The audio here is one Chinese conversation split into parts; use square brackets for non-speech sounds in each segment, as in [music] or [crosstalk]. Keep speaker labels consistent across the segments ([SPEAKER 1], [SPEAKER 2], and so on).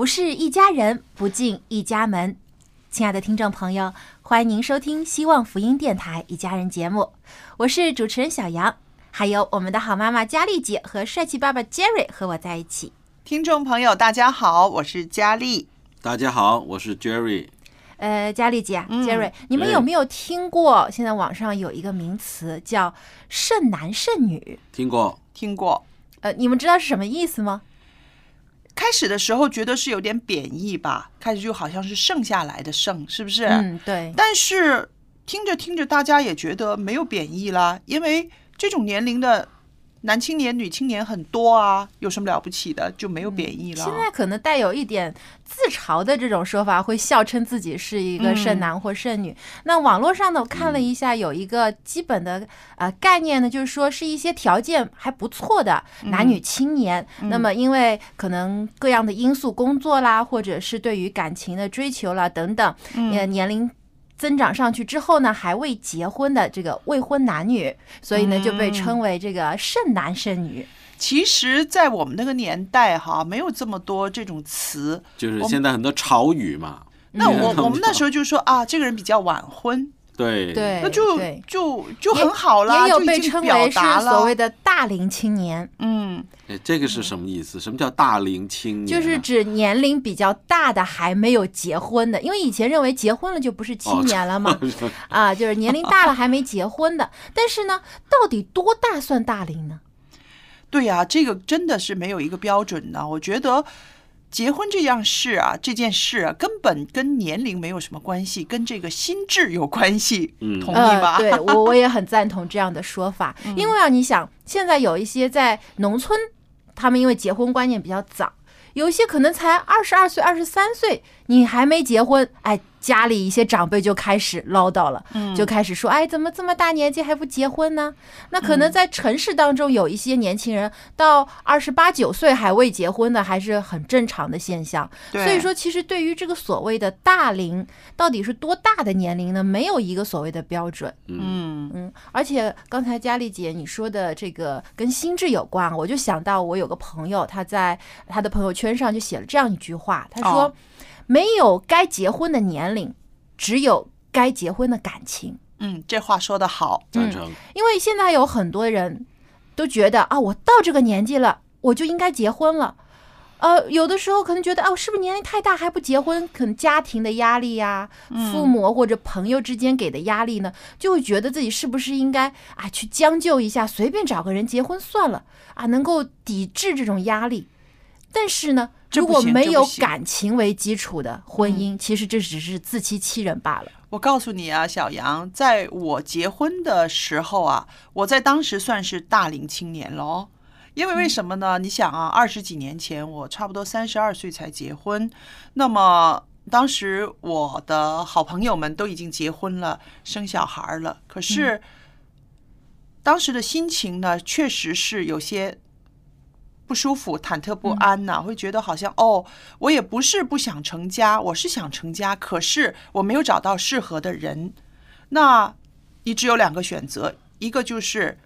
[SPEAKER 1] 不是一家人，不进一家门。亲爱的听众朋友，欢迎您收听希望福音电台一家人节目，我是主持人小杨，还有我们的好妈妈佳丽姐和帅气爸爸 Jerry 和我在一起。
[SPEAKER 2] 听众朋友，大家好，我是佳丽。
[SPEAKER 3] 大家好，我是 Jerry。
[SPEAKER 1] 呃，佳丽姐、
[SPEAKER 2] 嗯
[SPEAKER 1] Jerry，你们有没有听过？现在网上有一个名词叫“剩男剩女
[SPEAKER 3] 听过，
[SPEAKER 2] 听过，”，
[SPEAKER 1] 呃，你们知道是什么意思吗？
[SPEAKER 2] 开始的时候觉得是有点贬义吧，开始就好像是剩下来的剩，是不是？
[SPEAKER 1] 嗯，对，
[SPEAKER 2] 但是听着听着，大家也觉得没有贬义啦，因为这种年龄的男青年、女青年很多啊，有什么了不起的，就没有贬义了。
[SPEAKER 1] 现在可能带有一点自嘲的这种说法，会笑称自己是一个剩男或剩女。那网络上呢，我看了一下，有一个基本的呃概念呢，就是说是一些条件还不错的男女青年，那么因为可能各样的因素，工作啦，或者是对于感情的追求啦等等，呃，年龄。增长上去之后呢，还未结婚的这个未婚男女，所以呢就被称为这个剩男剩女。
[SPEAKER 2] 其实，在我们那个年代哈，没有这么多这种词。
[SPEAKER 3] 就是现在很多潮语嘛。
[SPEAKER 2] 那
[SPEAKER 3] 嗯
[SPEAKER 2] 我我们那时候就说啊，这个人比较晚婚，
[SPEAKER 3] 对
[SPEAKER 1] 对，
[SPEAKER 2] 那就就就很好啦，
[SPEAKER 1] 也有被称为是所谓的大龄青年，
[SPEAKER 2] 嗯，
[SPEAKER 3] 哎，这个是什么意思？什么叫大龄青年啊？
[SPEAKER 1] 就是指年龄比较大的还没有结婚的，因为以前认为结婚了就不是青年了嘛，[laughs] 啊，就是年龄大了还没结婚的。但是呢，到底多大算大龄呢？
[SPEAKER 2] 对呀、这个真的是没有一个标准的。我觉得结婚这样事啊，这件事啊，根本跟年龄没有什么关系，跟这个心智有关系。
[SPEAKER 3] 嗯
[SPEAKER 2] 同意吧？
[SPEAKER 1] 呃、对我我也很赞同这样的说法，[laughs] 因为啊，你想现在有一些在农村，他们因为结婚观念比较早。有一些可能才二十二岁、二十三岁，你还没结婚，哎，家里一些长辈就开始唠叨了，就开始说，哎，怎么这么大年纪还不结婚呢？那可能在城市当中有一些年轻人到二十八九岁还未结婚的，还是很正常的现象。所以说，其实对于这个所谓的大龄，到底是多大的年龄呢？没有一个所谓的标准。
[SPEAKER 2] 嗯，
[SPEAKER 1] 嗯，而且刚才佳丽姐你说的这个跟心智有关，我就想到我有个朋友，他在他的朋友圈上就写了这样一句话，他说：“
[SPEAKER 2] 哦
[SPEAKER 1] 没有该结婚的年龄，只有该结婚的感情。
[SPEAKER 2] 嗯，这话说得好。
[SPEAKER 3] 赞成。
[SPEAKER 1] 因为现在有很多人都觉得啊，我到这个年纪了，我就应该结婚了。呃，有的时候可能觉得，啊，我是不是年龄太大还不结婚？可能家庭的压力呀、父母或者朋友之间给的压力呢，就会觉得自己是不是应该啊去将就一下，随便找个人结婚算了啊，能够抵制这种压力。但是呢，如果没有感情为基础的婚姻，其实这只是自欺欺人罢了。
[SPEAKER 2] 我告诉你啊，小杨，在我结婚的时候啊，我在当时算是大龄青年了哦。因为为什么呢？你想啊，二十几年前我差不多三十二岁才结婚，那么当时我的好朋友们都已经结婚了，生小孩了。可是当时的心情呢，确实是有些不舒服、忐忑不安呐、会觉得好像哦，我也不是不想成家，我是想成家，可是我没有找到适合的人。那你只有两个选择，一个就是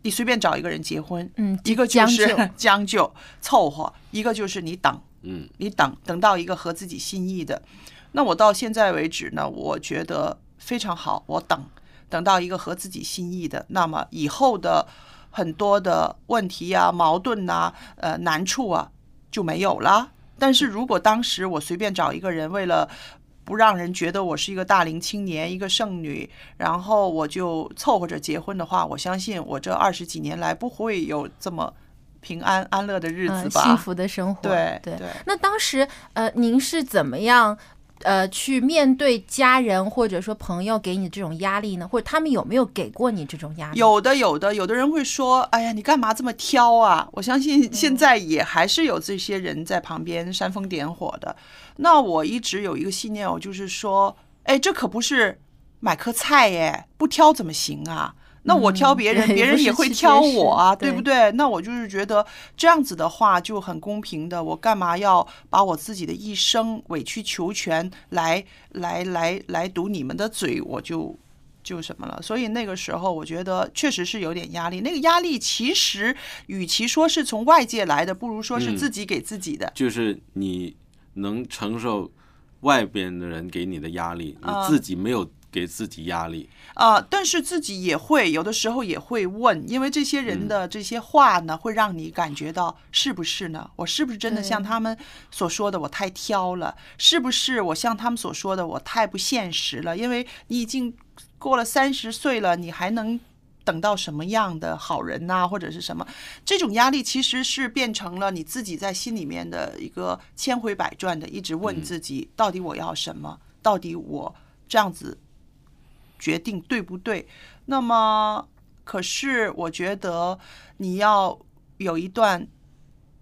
[SPEAKER 2] 你随便找一个人结婚，
[SPEAKER 1] 嗯
[SPEAKER 2] 一个就是 [laughs]
[SPEAKER 1] 将就
[SPEAKER 2] 将就凑合，一个就是你等，
[SPEAKER 3] 嗯，
[SPEAKER 2] 你等等到一个合自己心意的。那我到现在为止呢，我觉得非常好，我等等到一个合自己心意的，那么以后的很多的问题啊、矛盾呐、呃难处啊就没有了。但是如果当时我随便找一个人，为了不让人觉得我是一个大龄青年、一个剩女，然后我就凑合着结婚的话，我相信我这二十几年来不会有这么平安安乐的日子吧？
[SPEAKER 1] 呃幸福的生活。对
[SPEAKER 2] 对对
[SPEAKER 1] 那当时呃，您是怎么样？呃，去面对家人或者说朋友给你这种压力呢？或者他们有没有给过你这种压力？
[SPEAKER 2] 有的，有的，有的人会说：“哎呀，你干嘛这么挑啊？”我相信现在也还是有这些人在旁边煽风点火的。那我一直有一个信念，我就是说，哎，这可不是买颗菜耶，不挑怎么行啊？那我挑别人，
[SPEAKER 1] 对
[SPEAKER 2] 别人也会挑我啊，
[SPEAKER 1] 对
[SPEAKER 2] 对不对？那我就是觉得这样子的话就很公平的，我干嘛要把我自己的一生委曲求全来来来来堵你们的嘴？我就就什么了。所以那个时候，我觉得确实是有点压力。那个压力其实与其说是从外界来的，不如说是
[SPEAKER 3] 嗯
[SPEAKER 2] 自己给自己的。
[SPEAKER 3] 就是你能承受外边的人给你的压力，
[SPEAKER 2] 啊
[SPEAKER 3] 你自己没有给自己压力。
[SPEAKER 2] 啊、但是自己也会有的时候也会问，因为这些人的这些话呢，会让你感觉到是不是呢？我是不是真的像他们所说的我太挑了？是不是我像他们所说的我太不现实了？因为你已经过了三十岁了，你还能等到什么样的好人呐、或者是什么？这种压力其实是变成了你自己在心里面的一个千回百转的，一直问自己，到底我要什么？到底我这样子决定对不对？那么，可是我觉得你要有一段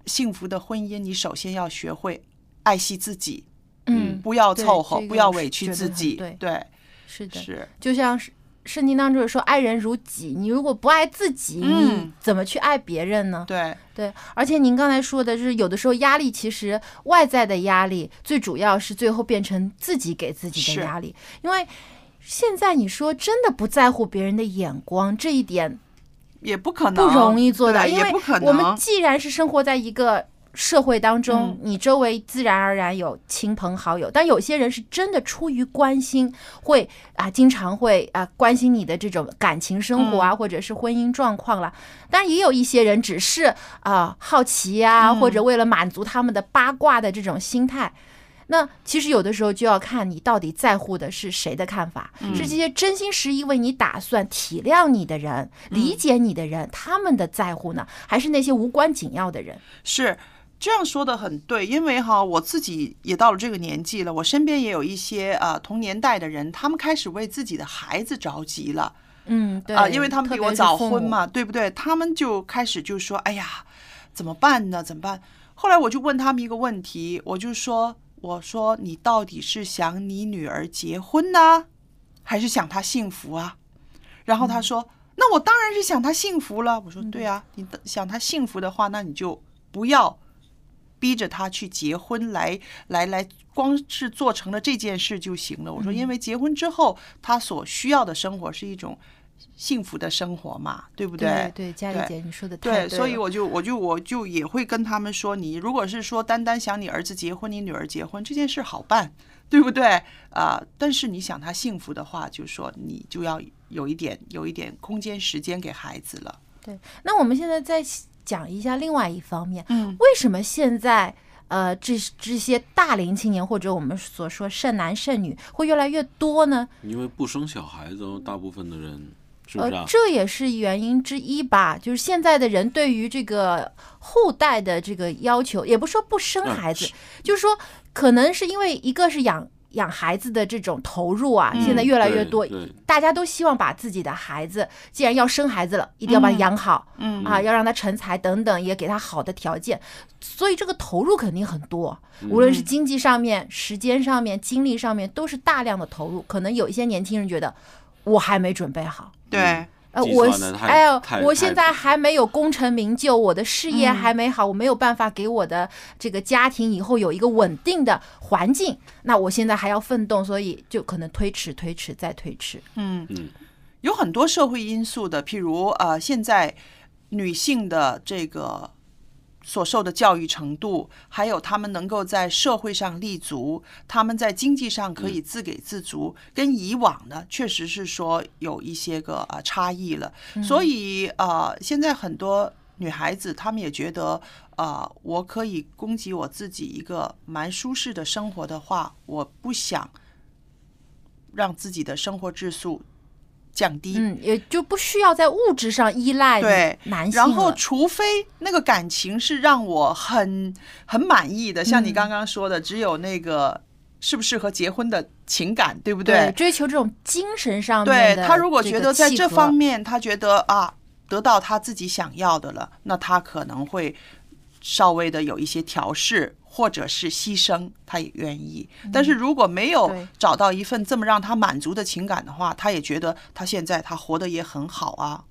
[SPEAKER 2] 幸福的婚姻，你首先要学会爱惜自己，
[SPEAKER 1] 嗯，
[SPEAKER 2] 不要凑合，不要委屈自己。
[SPEAKER 1] 对
[SPEAKER 2] 对，
[SPEAKER 1] 是的，
[SPEAKER 2] 是。
[SPEAKER 1] 就像是圣经当中有说“爱人如己”，你如果不爱自己，你
[SPEAKER 2] 嗯
[SPEAKER 1] 怎么去爱别人呢？
[SPEAKER 2] 对，
[SPEAKER 1] 对，而且您刚才说的就是，有的时候压力其实外在的压力，最主要是最后变成自己给自己的压力。因为现在你说真的不在乎别人的眼光，这一点
[SPEAKER 2] 也不可能，
[SPEAKER 1] 不容易做到，因为。我们既然是生活在一个社会当中，
[SPEAKER 2] 嗯
[SPEAKER 1] 你周围自然而然有亲朋好友，但有些人是真的出于关心，会啊经常会啊关心你的这种感情生活啊，
[SPEAKER 2] 嗯
[SPEAKER 1] 或者是婚姻状况啦。当然也有一些人只是啊好奇呀、
[SPEAKER 2] 嗯
[SPEAKER 1] 或者为了满足他们的八卦的这种心态。那其实有的时候就要看你到底在乎的是谁的看法，
[SPEAKER 2] 嗯
[SPEAKER 1] 是这些真心实意为你打算、体谅你的人、理解你的人，他们的在乎呢，还是那些无关紧要的人？
[SPEAKER 2] 是这样说的很对，因为哈，我自己也到了这个年纪了，我身边也有一些啊、同年代的人，他们开始为自己的孩子着急了。
[SPEAKER 1] 嗯，对
[SPEAKER 2] 啊，因为他们比我早，婚嘛，对不对？他们就开始就说：“哎呀，怎么办呢？怎么办？”后来我就问他们一个问题，我就说：“我说你到底是想你女儿结婚呢，还是想她幸福啊？”然后他说：“那我当然是想她幸福了。”我说：“对啊，你的想她幸福的话，那你就不要逼着她去结婚来，来来，光是做成了这件事就行了。”我说：“因为结婚之后，她所需要的生活是一种。”幸福的生活嘛，对不
[SPEAKER 1] 对对，佳丽姐，你说的太
[SPEAKER 2] 对，所以我就我就我就也会跟他们说，你如果是说单单想你儿子结婚，你女儿结婚这件事好办，对不对啊、但是你想他幸福的话，就说你就要有一点有一点空间时间给孩子了。
[SPEAKER 1] 对。那我们现在再讲一下另外一方面，
[SPEAKER 2] 嗯
[SPEAKER 1] 为什么现在？呃，这这些大龄青年或者我们所说剩男剩女会越来越多呢？
[SPEAKER 3] 因为不生小孩子哦，大部分的人是不是啊，？
[SPEAKER 1] 呃这也是原因之一吧。就是现在的人对于这个后代的这个要求，也不是说不生
[SPEAKER 3] 嗯
[SPEAKER 1] 孩子，
[SPEAKER 3] 是
[SPEAKER 1] 就是说可能是因为一个是养养孩子的这种投入啊，
[SPEAKER 2] 嗯
[SPEAKER 1] 现在越来越多，大家都希望把自己的孩子，既然要生孩子了，一定要把他养好。
[SPEAKER 2] 嗯
[SPEAKER 1] 啊，要让他成才等等，也给他好的条件，所以这个投入肯定很多，
[SPEAKER 2] 嗯
[SPEAKER 1] 无论是经济上面、时间上面、精力上面，都是大量的投入。可能有一些年轻人觉得我还没准备好，
[SPEAKER 2] 对，
[SPEAKER 1] 呃，我哎呦，我现在还没有功成名就，我的事业
[SPEAKER 2] 嗯。
[SPEAKER 1] 还没好，我没有办法给我的这个家庭以后有一个稳定的环境，那我现在还要奋斗，所以就可能推迟、推迟再推迟。
[SPEAKER 2] 嗯。
[SPEAKER 3] 嗯，
[SPEAKER 2] 有很多社会因素的，譬如呃，现在女性的这个所受的教育程度，还有他们能够在社会上立足，他们在经济上可以自给自足，跟以往呢，确实是说有一些个呃差异了。所以呃，现在很多女孩子她们也觉得，呃，我可以供给我自己一个蛮舒适的生活的话，我不想让自己的生活质素降低。
[SPEAKER 1] 嗯，也就不需要在物质上依赖
[SPEAKER 2] 对
[SPEAKER 1] 男性
[SPEAKER 2] 然后，除非那个感情是让我很很满意的，像你
[SPEAKER 1] 嗯。
[SPEAKER 2] 刚刚说的，只有那个适不适合结婚的情感，对不
[SPEAKER 1] 对？追求这种精神上的
[SPEAKER 2] 他如果觉得在这方面，他觉得啊，得到他自己想要的了，那他可能会稍微的有一些调试，或者是牺牲，他也愿意。但是如果没有找到一份这么让他满足的情感的话，他也觉得他现在他活得也很好啊。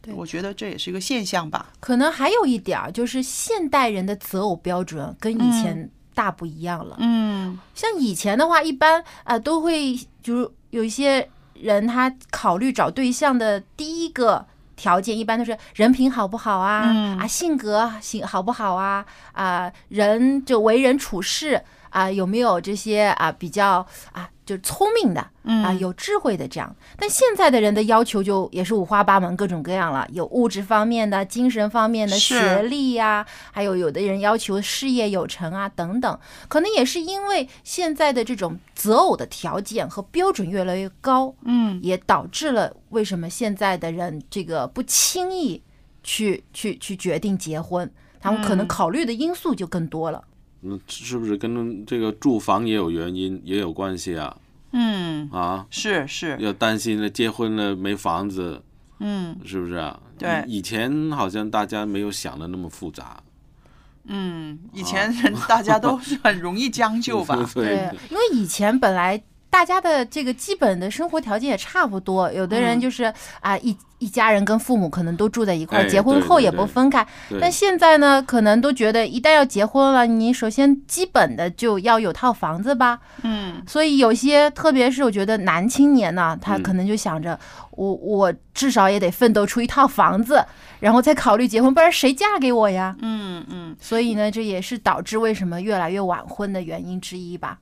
[SPEAKER 1] 对
[SPEAKER 2] 我觉得这也是一个现象吧。
[SPEAKER 1] 可能还有一点儿，就是现代人的择偶标准跟以前大不一样了。
[SPEAKER 2] 嗯
[SPEAKER 1] 像以前的话，一般啊、呃都会就是有一些人他考虑找对象的第一个条件，一般都是人品好不好啊，
[SPEAKER 2] 嗯。
[SPEAKER 1] 啊性格行好不好啊，啊人就为人处事啊有没有这些啊比较啊就聪明的
[SPEAKER 2] 嗯
[SPEAKER 1] 啊有智慧的这样。但现在的人的要求就也是五花八门，各种各样了，有物质方面的、精神方面的、学历呀、还有有的人要求事业有成啊等等。可能也是因为现在的这种择偶的条件和标准越来越高，
[SPEAKER 2] 嗯
[SPEAKER 1] 也导致了为什么现在的人这个不轻易去去去决定结婚，他们可能
[SPEAKER 2] 嗯
[SPEAKER 1] 考虑的因素就更多了。
[SPEAKER 3] 那是不是跟这个住房也有原因，也有关系啊？
[SPEAKER 2] 嗯，
[SPEAKER 3] 啊，
[SPEAKER 2] 是是，
[SPEAKER 3] 要担心了，结婚了没房子，
[SPEAKER 2] 嗯。
[SPEAKER 3] 是不是啊？
[SPEAKER 2] 对。
[SPEAKER 3] 以以前好像大家没有想的那么复杂，
[SPEAKER 2] 嗯，以前人大家都是很容易将就吧。[laughs]
[SPEAKER 3] 对，
[SPEAKER 1] 因为以前本来大家的这个基本的生活条件也差不多，有的人
[SPEAKER 2] 嗯
[SPEAKER 1] 就是啊、一一家人跟父母可能都住在一块儿，
[SPEAKER 3] 哎
[SPEAKER 1] 结婚后也不分开。但现在呢，可能都觉得一旦要结婚了，你首先基本的就要有套房子吧。
[SPEAKER 2] 嗯
[SPEAKER 1] 所以有些，特别是我觉得男青年呢，他
[SPEAKER 3] 嗯
[SPEAKER 1] 可能就想着，我我至少也得奋斗出一套房子，然后再考虑结婚，不然谁嫁给我呀？
[SPEAKER 2] 嗯嗯，
[SPEAKER 1] 所以呢，这也是导致为什么越来越晚婚的原因之一吧。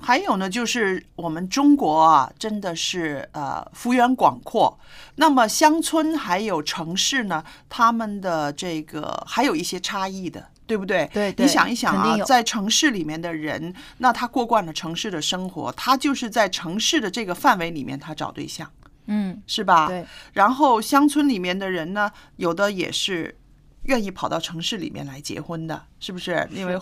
[SPEAKER 2] 还有呢，就是我们中国啊，真的是呃幅员广阔。那么乡村还有城市呢，他们的这个还有一些差异的。对不对？
[SPEAKER 1] 对对
[SPEAKER 2] 你想一想啊，在城市里面的人，那他过惯了城市的生活，他就是在城市的这个范围里面，他找对象，
[SPEAKER 1] 嗯，
[SPEAKER 2] 是吧？
[SPEAKER 1] 对。
[SPEAKER 2] 然后乡村里面的人呢，有的也是愿意跑到城市里面来结婚的，是不是？因为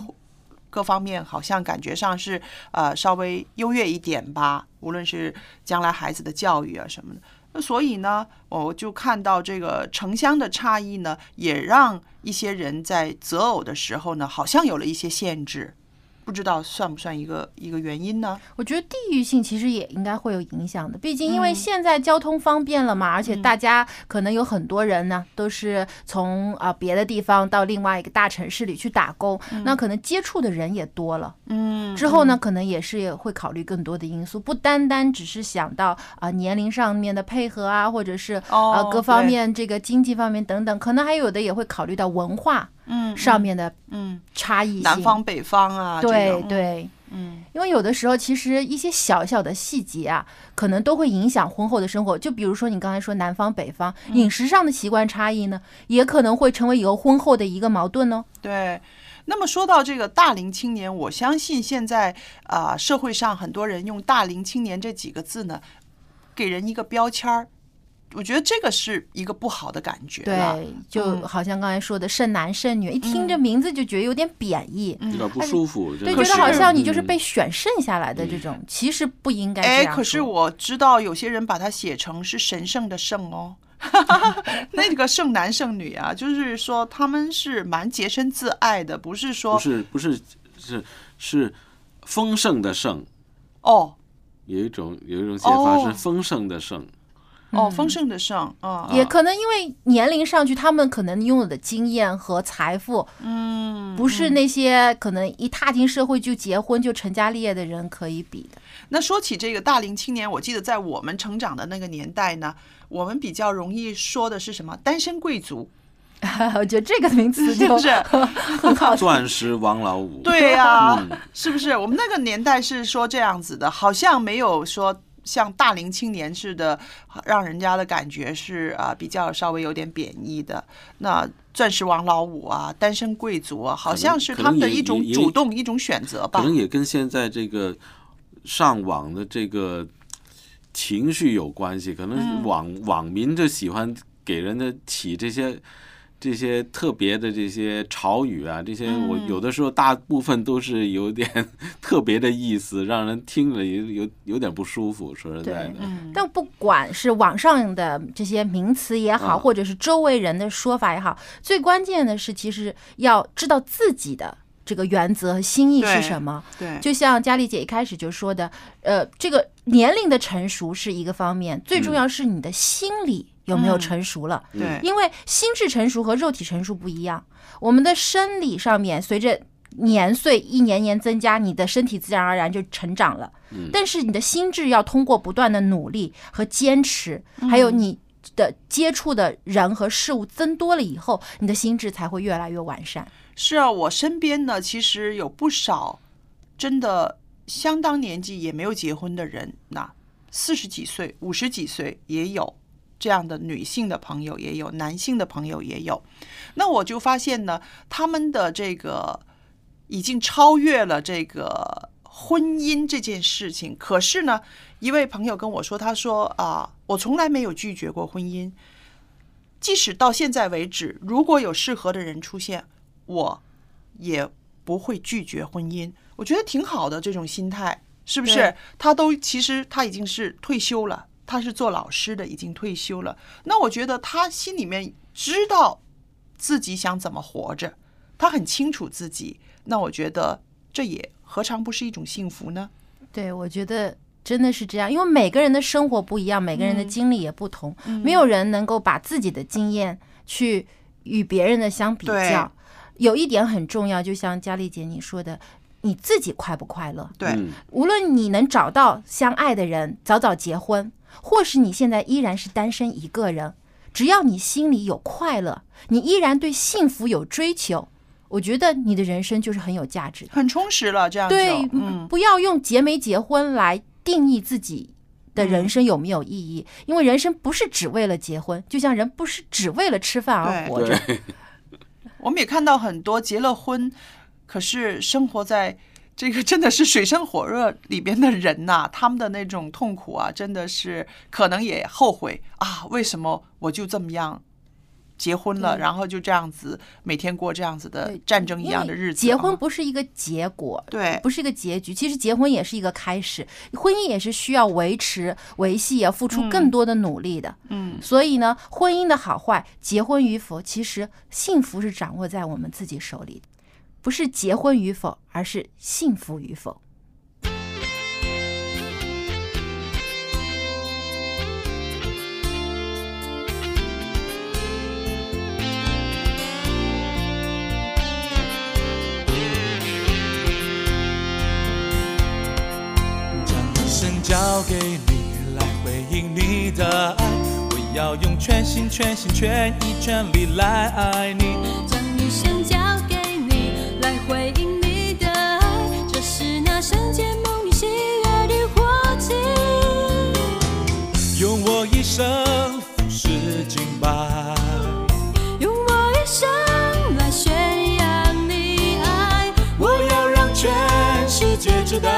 [SPEAKER 2] 各方面好像感觉上是呃稍微优越一点吧，无论是将来孩子的教育啊什么的。那所以呢，我就看到这个城乡的差异呢，也让一些人在择偶的时候呢，好像有了一些限制。不知道算不算一个一个原因呢？
[SPEAKER 1] 我觉得地域性其实也应该会有影响的，毕竟因为
[SPEAKER 2] 嗯。
[SPEAKER 1] 现在交通方便了嘛，而且大家可能有很多人呢都是从啊、别的地方到另外一个大城市里去打工，那可能接触的人也多了。
[SPEAKER 2] 嗯
[SPEAKER 1] 之后呢，可能也是也会考虑更多的因素，不单单只是想到啊、年龄上面的配合啊，或者是啊、
[SPEAKER 2] 哦
[SPEAKER 1] 各方面这个经济方面等等，可能还有的也会考虑到文化
[SPEAKER 2] 嗯
[SPEAKER 1] 上面的
[SPEAKER 2] 嗯，
[SPEAKER 1] 差异性。
[SPEAKER 2] 南方北方啊，
[SPEAKER 1] 对，对。
[SPEAKER 2] 嗯
[SPEAKER 1] 因为有的时候，其实一些小小的细节啊，可能都会影响婚后的生活。就比如说你刚才说南方北方饮食上的习惯差异呢，也可能会成为以后婚后的一个矛盾哦。
[SPEAKER 2] 对。那么说到这个大龄青年，我相信现在啊、社会上很多人用“大龄青年”这几个字呢，给人一个标签儿。我觉得这个是一个不好的感觉。
[SPEAKER 1] 对，就
[SPEAKER 2] 嗯。
[SPEAKER 1] 好像刚才说的剩男剩女，一听这名字就觉得有点贬义，
[SPEAKER 2] 嗯
[SPEAKER 3] 有点不舒服。
[SPEAKER 1] 对，觉得好像你就是
[SPEAKER 3] 嗯。
[SPEAKER 1] 被选剩下来的这种，其实不应该
[SPEAKER 2] 哎，可是我知道有些人把它写成是神圣的圣哦，[laughs] [laughs] 那个剩男剩女啊，就是说他们是蛮洁身自爱的，不是说
[SPEAKER 3] 不是不是是是丰盛的盛，
[SPEAKER 2] 哦。
[SPEAKER 3] 有一种有一种写法
[SPEAKER 2] 哦。
[SPEAKER 3] 是丰盛的盛，
[SPEAKER 2] 哦，
[SPEAKER 1] 嗯
[SPEAKER 2] 丰盛的盛啊，
[SPEAKER 1] 也可能因为年龄上去，他们可能拥有的经验和财富，
[SPEAKER 2] 嗯，
[SPEAKER 1] 不是那些可能一踏进社会就结婚就成家立业的人可以比的。
[SPEAKER 2] 那说起这个大龄青年，我记得在我们成长的那个年代呢，我们比较容易说的是什么？单身贵族，[laughs]
[SPEAKER 1] 我觉得这个名字就
[SPEAKER 2] 是不是？
[SPEAKER 1] 很好。
[SPEAKER 3] 钻石王老五，
[SPEAKER 2] 对呀、
[SPEAKER 3] 嗯
[SPEAKER 2] 是不是？我们那个年代是说这样子的，好像没有说像大龄青年似的，让人家的感觉是啊、比较稍微有点贬义的。那钻石王老五啊，单身贵族啊，好像是他们的一种主动一种选择吧
[SPEAKER 3] 可。能也跟现在这个上网的这个情绪有关系。可
[SPEAKER 2] 嗯
[SPEAKER 3] 能网、网民就喜欢给人的起这些这些特别的这些潮语啊，这些我
[SPEAKER 2] 嗯
[SPEAKER 3] 有的时候大部分都是有点 [laughs] 特别的意思，让人听了有有有点不舒服。说实在的，
[SPEAKER 2] 嗯，
[SPEAKER 1] 但不管是网上的这些名词也好，
[SPEAKER 3] 啊。
[SPEAKER 1] 或者是周围人的说法也好，最关键的是，其实要知道自己的这个原则和心意是什么。
[SPEAKER 2] 对，
[SPEAKER 1] 就像佳丽姐一开始就说的，呃，这个年龄的成熟是一个方面，最重要是你的心理有没有
[SPEAKER 2] 嗯
[SPEAKER 1] 成熟了。
[SPEAKER 2] 对，
[SPEAKER 1] 因为心智成熟和肉体成熟不一样，我们的生理上面随着年岁一年年增加，你的身体自然而然就成长了。但是你的心智要通过不断的努力和坚持，还有你的接触的人和事物增多了以后，你的心智才会越来越完善。
[SPEAKER 2] 是啊，我身边呢，其实有不少真的相当年纪也没有结婚的人，那四十几岁、五十几岁也有这样的女性的朋友，也有男性的朋友也有。那我就发现呢，他们的这个已经超越了这个婚姻这件事情。可是呢，一位朋友跟我说，他说啊，我从来没有拒绝过婚姻。即使到现在为止，如果有适合的人出现，我也不会拒绝婚姻。我觉得挺好的这种心态，是不是？他都其实他已经是退休了，他是做老师的，已经退休了。那我觉得他心里面知道自己想怎么活着，他很清楚自己。那我觉得这也何尝不是一种幸福呢？
[SPEAKER 1] 对，我觉得真的是这样，因为每个人的生活不一样，每个人的
[SPEAKER 2] 嗯
[SPEAKER 1] 经历也不同，
[SPEAKER 2] 嗯
[SPEAKER 1] 没有人能够把自己的经验去与别人的相比较。有一点很重要，就像佳丽姐你说的，你自己快不快乐？
[SPEAKER 2] 对，
[SPEAKER 3] 嗯
[SPEAKER 1] 无论你能找到相爱的人，早早结婚，或是你现在依然是单身一个人，只要你心里有快乐，你依然对幸福有追求，我觉得你的人生就是很有价值。
[SPEAKER 2] 很充实了，这样就
[SPEAKER 1] 对，
[SPEAKER 2] 嗯，
[SPEAKER 1] 不要用结没结婚来定义自己的人生有没有意义，因为人生不是只为了结婚，就像人不是只为了吃饭而活着。[laughs]
[SPEAKER 2] 我们也看到很多结了婚，可是生活在这个真的是水深火热里边的人呐、他们的那种痛苦啊，真的是可能也后悔啊，为什么我就这么样结婚了，然后就这样子每天过这样子的战争一样的日子啊、
[SPEAKER 1] 结婚不是一个结果，
[SPEAKER 2] 对。
[SPEAKER 1] 不是一个结局。其实结婚也是一个开始，婚姻也是需要维持、维系，要付出更多的努力的。
[SPEAKER 2] 嗯，
[SPEAKER 1] 所以呢，婚姻的好坏，结婚与否，其实幸福是掌握在我们自己手里的，不是结婚与否，而是幸福与否。
[SPEAKER 4] 将一生交给你来回应你的爱，我要用全心全心全意全力来爱你。
[SPEAKER 5] 生
[SPEAKER 4] 俯视敬拜，
[SPEAKER 5] 用我一生来宣扬你爱，
[SPEAKER 4] 我要让全世界知道，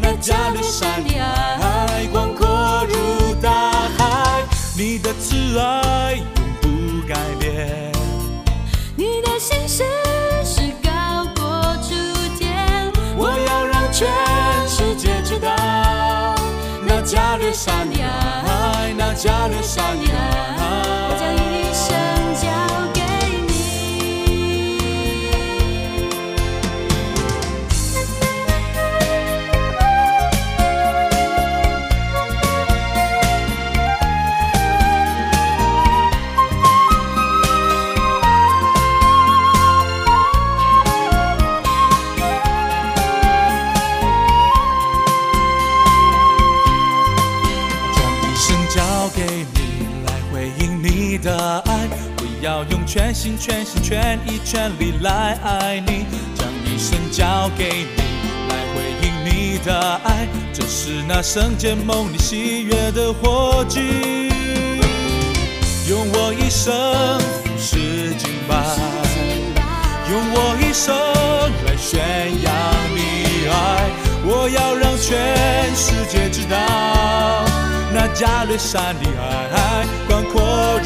[SPEAKER 4] 那加利山的爱广阔如大海，你的慈爱。加略山的爱，那加勒山的
[SPEAKER 5] 我将。一生要
[SPEAKER 4] 用全心全心全意全力来爱你，将一生交给你，来回应你的爱，这是那圣洁梦里喜悦的火炬。用我一生
[SPEAKER 5] 是敬拜，用我一生来宣扬你爱，
[SPEAKER 4] 我要让全世界知道，那加略山的爱广阔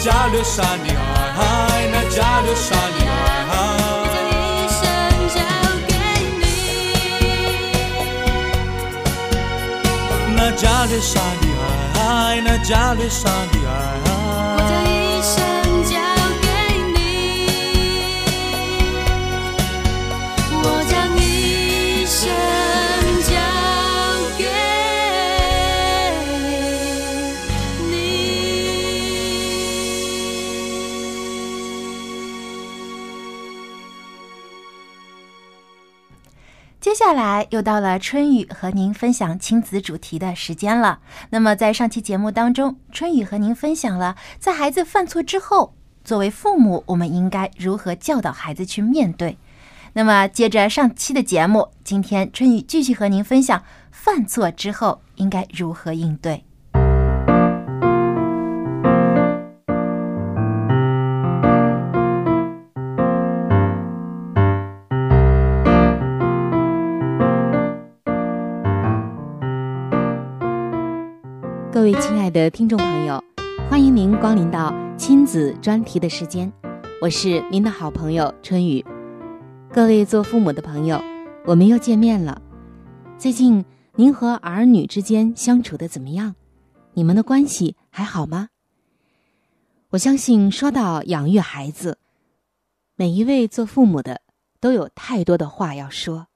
[SPEAKER 4] 加略山的爱，那加略山的爱。
[SPEAKER 5] 一生交给你。
[SPEAKER 4] 那加略山的爱，那加
[SPEAKER 1] 接下来又到了春雨和您分享亲子主题的时间了。那么在上期节目当中，春雨和您分享了在孩子犯错之后，作为父母我们应该如何教导孩子去面对。那么接着上期的节目，今天春雨继续和您分享犯错之后应该如何应对。
[SPEAKER 6] 位亲爱的听众朋友，欢迎您光临到亲子专题的时间，我是您的好朋友春雨。各位做父母的朋友，我们又见面了。最近您和儿女之间相处的怎么样？你们的关系还好吗？我相信说到养育孩子，每一位做父母的都有太多的话要说，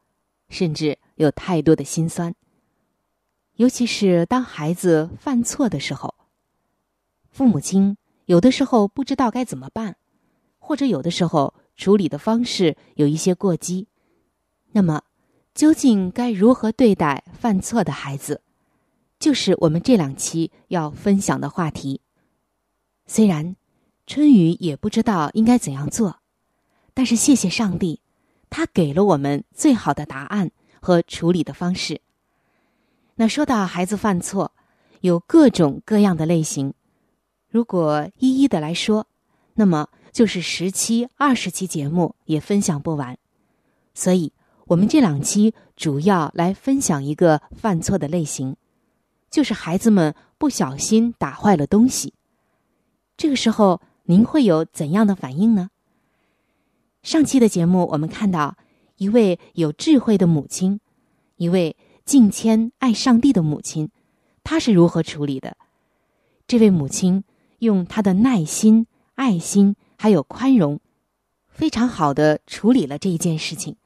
[SPEAKER 6] 甚至有太多的心酸。尤其是当孩子犯错的时候，父母亲有的时候不知道该怎么办，或者有的时候处理的方式有一些过激。那么，究竟该如何对待犯错的孩子，就是我们这两期要分享的话题。虽然春雨也不知道应该怎样做，但是谢谢上帝，他给了我们最好的答案和处理的方式。那说到孩子犯错，有各种各样的类型，如果一一的来说，那么就是十期、二十期节目也分享不完。所以，我们这两期主要来分享一个犯错的类型，就是孩子们不小心打坏了东西。这个时候，您会有怎样的反应呢？上期的节目，我们看到一位有智慧的母亲，一位。敬谦爱上帝的母亲，她是如何处理的？这位母亲用她的耐心、爱心还有宽容，非常好的处理了这一件事情，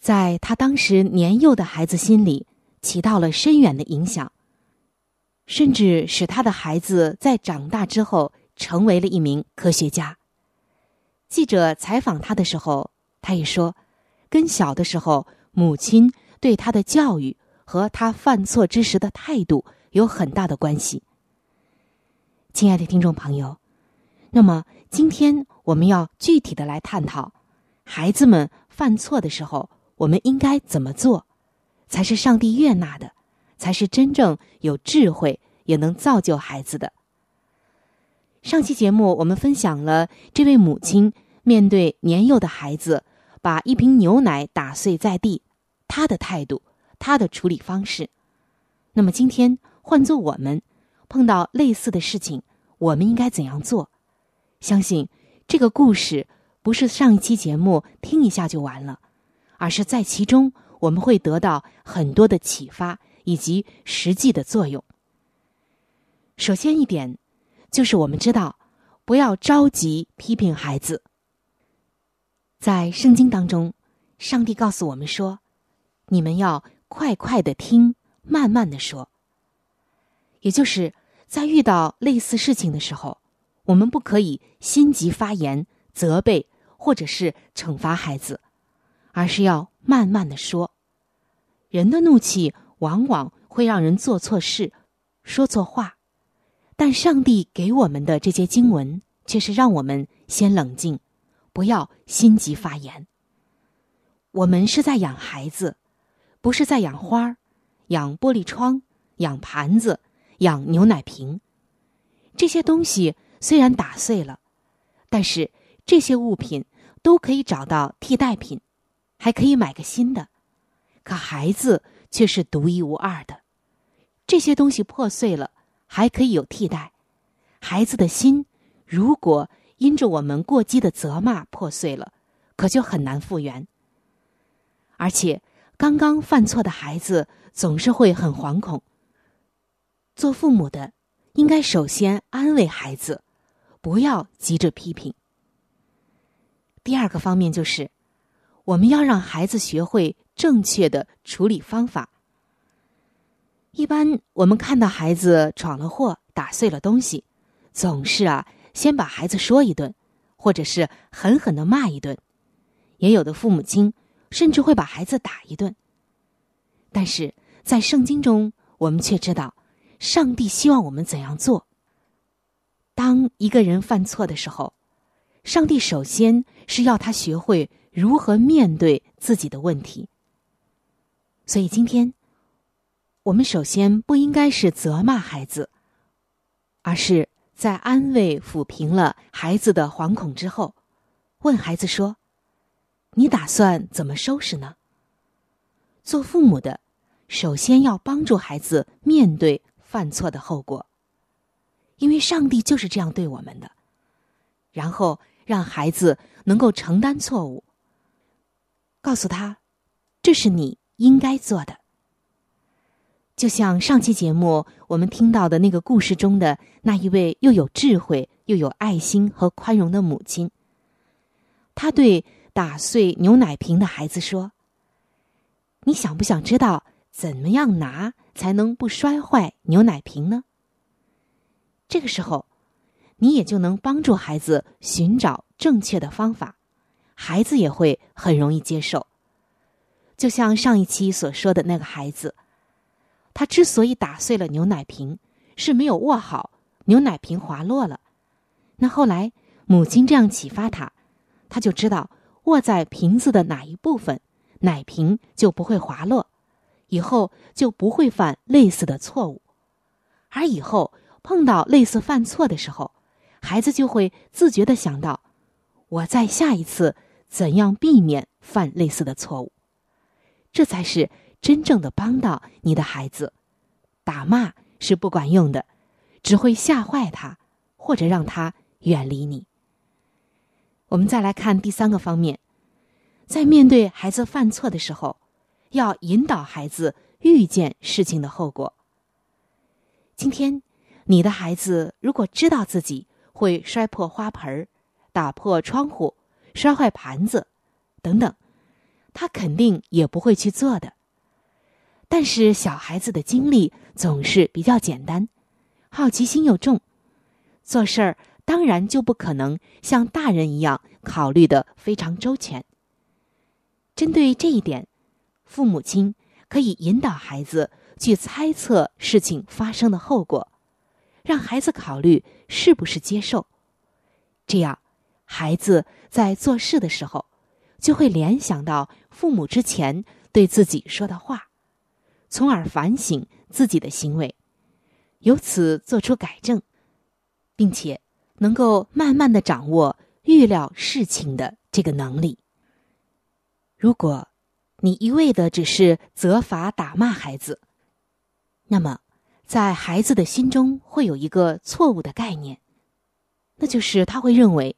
[SPEAKER 6] 在她当时年幼的孩子心里起到了深远的影响，甚至使他的孩子在长大之后成为了一名科学家。记者采访他的时候，他也说，跟小的时候母亲。对他的教育和他犯错之时的态度有很大的关系。亲爱的听众朋友，那么今天我们要具体的来探讨，孩子们犯错的时候，我们应该怎么做，才是上帝悦纳的，才是真正有智慧也能造就孩子的。上期节目我们分享了这位母亲面对年幼的孩子，把一瓶牛奶打碎在地。他的态度，他的处理方式。那么今天换做我们碰到类似的事情，我们应该怎样做？相信这个故事不是上一期节目听一下就完了，而是在其中我们会得到很多的启发以及实际的作用。首先一点，就是我们知道不要着急批评孩子。在圣经当中，上帝告诉我们说：“你们要快快的听，慢慢的说。”也就是在遇到类似事情的时候，我们不可以心急发言、责备或者是惩罚孩子，而是要慢慢的说。人的怒气往往会让人做错事、说错话，但上帝给我们的这些经文却是让我们先冷静。不要心急发言。我们是在养孩子，不是在养花、养玻璃窗、养盘子、养牛奶瓶。这些东西虽然打碎了，但是这些物品都可以找到替代品，还可以买个新的。可孩子却是独一无二的。这些东西破碎了，还可以有替代。孩子的心，如果……因着我们过激的责骂破碎了，可就很难复原。而且，刚刚犯错的孩子总是会很惶恐。做父母的应该首先安慰孩子，不要急着批评。第二个方面就是，我们要让孩子学会正确的处理方法。一般我们看到孩子闯了祸、打碎了东西，总是啊。先把孩子说一顿，或者是狠狠的骂一顿，也有的父母亲甚至会把孩子打一顿。但是在圣经中，我们却知道，上帝希望我们怎样做。当一个人犯错的时候，上帝首先是要他学会如何面对自己的问题。所以今天，我们首先不应该是责骂孩子，而是。在安慰、抚平了孩子的惶恐之后，问孩子说：“你打算怎么收拾呢？”做父母的，首先要帮助孩子面对犯错的后果，因为上帝就是这样对我们的。然后让孩子能够承担错误，告诉他，这是你应该做的。就像上期节目我们听到的那个故事中的那一位又有智慧又有爱心和宽容的母亲，她对打碎牛奶瓶的孩子说：“你想不想知道怎么样拿才能不摔坏牛奶瓶呢？”这个时候，你也就能帮助孩子寻找正确的方法，孩子也会很容易接受。就像上一期所说的那个孩子。他之所以打碎了牛奶瓶，是没有握好，牛奶瓶滑落了。那后来母亲这样启发他，他就知道握在瓶子的哪一部分，奶瓶就不会滑落，以后就不会犯类似的错误。而以后碰到类似犯错的时候，孩子就会自觉的想到，我在下一次怎样避免犯类似的错误，这才是。真正的帮到你的孩子，打骂是不管用的，只会吓坏他，或者让他远离你。我们再来看第三个方面，在面对孩子犯错的时候，要引导孩子预见事情的后果。今天，你的孩子如果知道自己会摔破花盆儿打破窗户、摔坏盘子等等，他肯定也不会去做的。但是小孩子的精力总是比较简单，好奇心又重，做事儿当然就不可能像大人一样考虑的非常周全。针对这一点，父母亲可以引导孩子去猜测事情发生的后果，让孩子考虑是不是接受，这样孩子在做事的时候就会联想到父母之前对自己说的话。从而反省自己的行为，由此做出改正，并且能够慢慢的掌握预料事情的这个能力。如果你一味的只是责罚打骂孩子，那么在孩子的心中会有一个错误的概念，那就是他会认为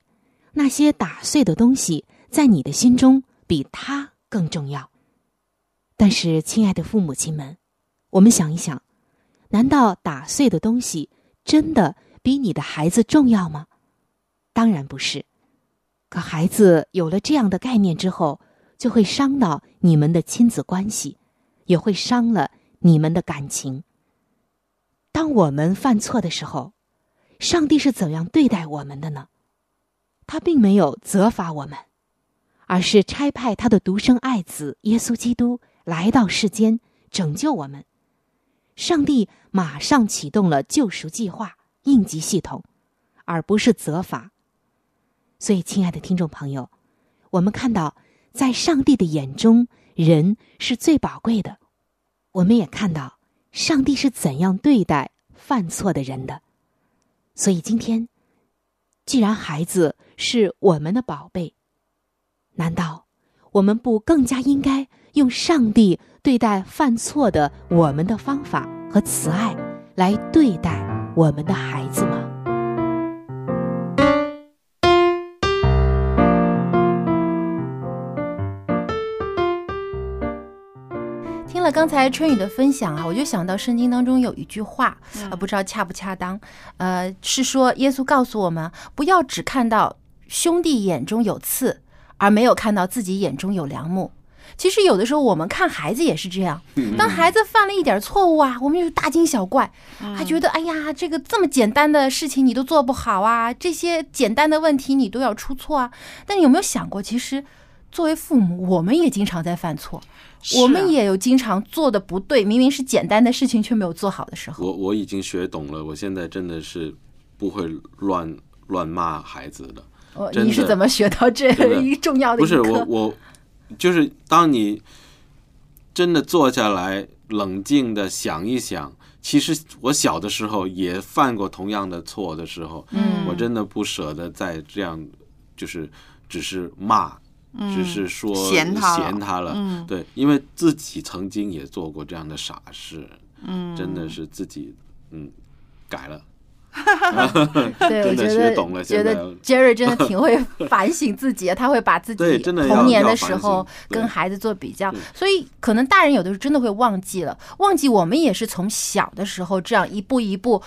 [SPEAKER 6] 那些打碎的东西在你的心中比他更重要。但是，亲爱的父母亲们，我们想一想，难道打碎的东西真的比你的孩子重要吗？当然不是。可孩子有了这样的概念之后，就会伤到你们的亲子关系，也会伤了你们的感情。当我们犯错的时候，上帝是怎样对待我们的呢？他并没有责罚我们，而是差派他的独生爱子耶稣基督来到世间拯救我们。上帝马上启动了救赎计划应急系统，而不是责罚。所以，亲爱的听众朋友，我们看到，在上帝的眼中，人是最宝贵的。我们也看到，上帝是怎样对待犯错的人的。所以，今天，既然孩子是我们的宝贝，难道我们不更加应该用上帝对待犯错的我们的方法和慈爱来对待我们的孩子吗？
[SPEAKER 1] 听了刚才春雨的分享啊，我就想到圣经当中有一句话，呃，不知道恰不恰当，呃，是说耶稣告诉我们，不要只看到兄弟眼中有刺，而没有看到自己眼中有良木。其实有的时候我们看孩子也是这样，当孩子犯了一点错误啊，我们就大惊小怪，还觉得哎呀，这个这么简单的事情你都做不好啊，这些简单的问题你都要出错啊。但你有没有想过，其实作为父母，我们也经常在犯错。
[SPEAKER 2] 啊
[SPEAKER 1] 我们也有经常做的不对，明明是简单的事情却没有做好的时候。
[SPEAKER 3] 我我已经学懂了，我现在真的是不会乱乱骂孩子的。
[SPEAKER 1] 你是怎么学到这一重要的
[SPEAKER 3] 不是？我我就是当你真的坐下来冷静的想一想，其实我小的时候也犯过同样的错的时候，
[SPEAKER 1] 嗯
[SPEAKER 3] 我真的不舍得再这样，就是只是骂。
[SPEAKER 2] 嗯
[SPEAKER 3] 只是说
[SPEAKER 2] 嫌他了
[SPEAKER 3] 嫌他了，
[SPEAKER 2] 嗯
[SPEAKER 3] 对，因为自己曾经也做过这样的傻事，
[SPEAKER 2] 嗯
[SPEAKER 3] 真的是自己嗯改了，[laughs]
[SPEAKER 1] 对，我
[SPEAKER 3] 真的
[SPEAKER 1] 觉
[SPEAKER 3] 学懂了，
[SPEAKER 1] 得觉得 Jerry 真的 [laughs] 挺会反省自己的，他会把自己童年的时候跟孩子做比较，所以可能大人有的时候真的会忘记了，忘记我们也是从小的时候这样一步一步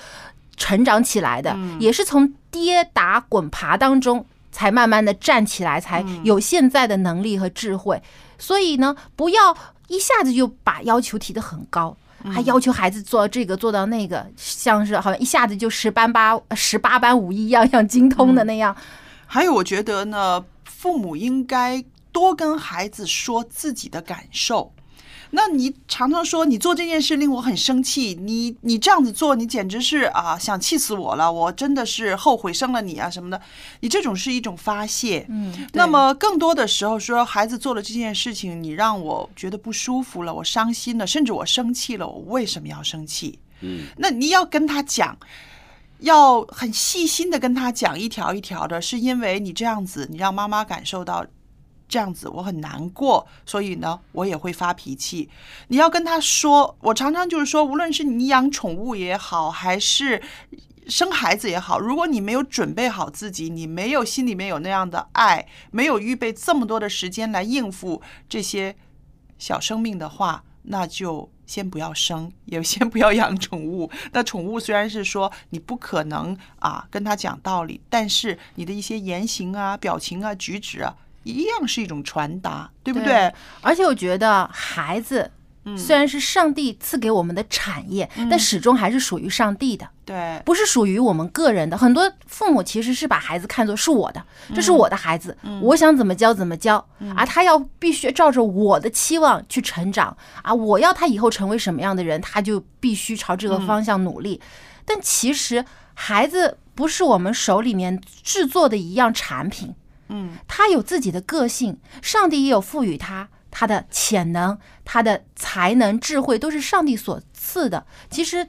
[SPEAKER 1] 成长起来的，
[SPEAKER 3] 嗯
[SPEAKER 1] 也是从跌打滚爬当中才慢慢的站起来，才
[SPEAKER 3] 嗯
[SPEAKER 1] 有现在的能力和智慧。所以呢，不要一下子就把要求提得很高。还要求孩子做这个做到那个，像是好像一下子就十班八十八般武艺，样样精通的那样。
[SPEAKER 2] 还有，我觉得呢，父母应该多跟孩子说自己的感受。那你常常说你做这件事令我很生气，你你这样子做，你简直是啊想气死我了，我真的是后悔生了你啊什么的。你这种是一种发泄，
[SPEAKER 1] 嗯，
[SPEAKER 2] 那么更多的时候说孩子做了这件事情，你让我觉得不舒服了，我伤心了，甚至我生气了，我为什么要生气？
[SPEAKER 3] 嗯，
[SPEAKER 2] 那你要跟他讲，要很细心的跟他讲，一条一条的，是因为你这样子，你让妈妈感受到这样子我很难过，所以呢，我也会发脾气。你要跟他说，我常常就是说，无论是你养宠物也好，还是生孩子也好，如果你没有准备好自己，你没有心里面有那样的爱，没有预备这么多的时间来应付这些小生命的话，那就先不要生，也先不要养宠物。那宠物虽然是说你不可能啊跟他讲道理，但是你的一些言行啊、表情啊、举止啊，一样是一种传达，对不对？
[SPEAKER 1] 而且我觉得孩子虽然是上帝赐给我们的产业，但始终还是属于上帝的。
[SPEAKER 2] 对，
[SPEAKER 1] 不是属于我们个人的。很多父母其实是把孩子看作是我的，这是我的孩子，我想怎么教怎么教而，他要必须照着我的期望去成长啊，我要他以后成为什么样的人，他就必须朝这个方向努力。但其实孩子不是我们手里面制作的一样产品，
[SPEAKER 2] 嗯，
[SPEAKER 1] 他有自己的个性，上帝也有赋予他。他的潜能、他的才能、智慧都是上帝所赐的。其实，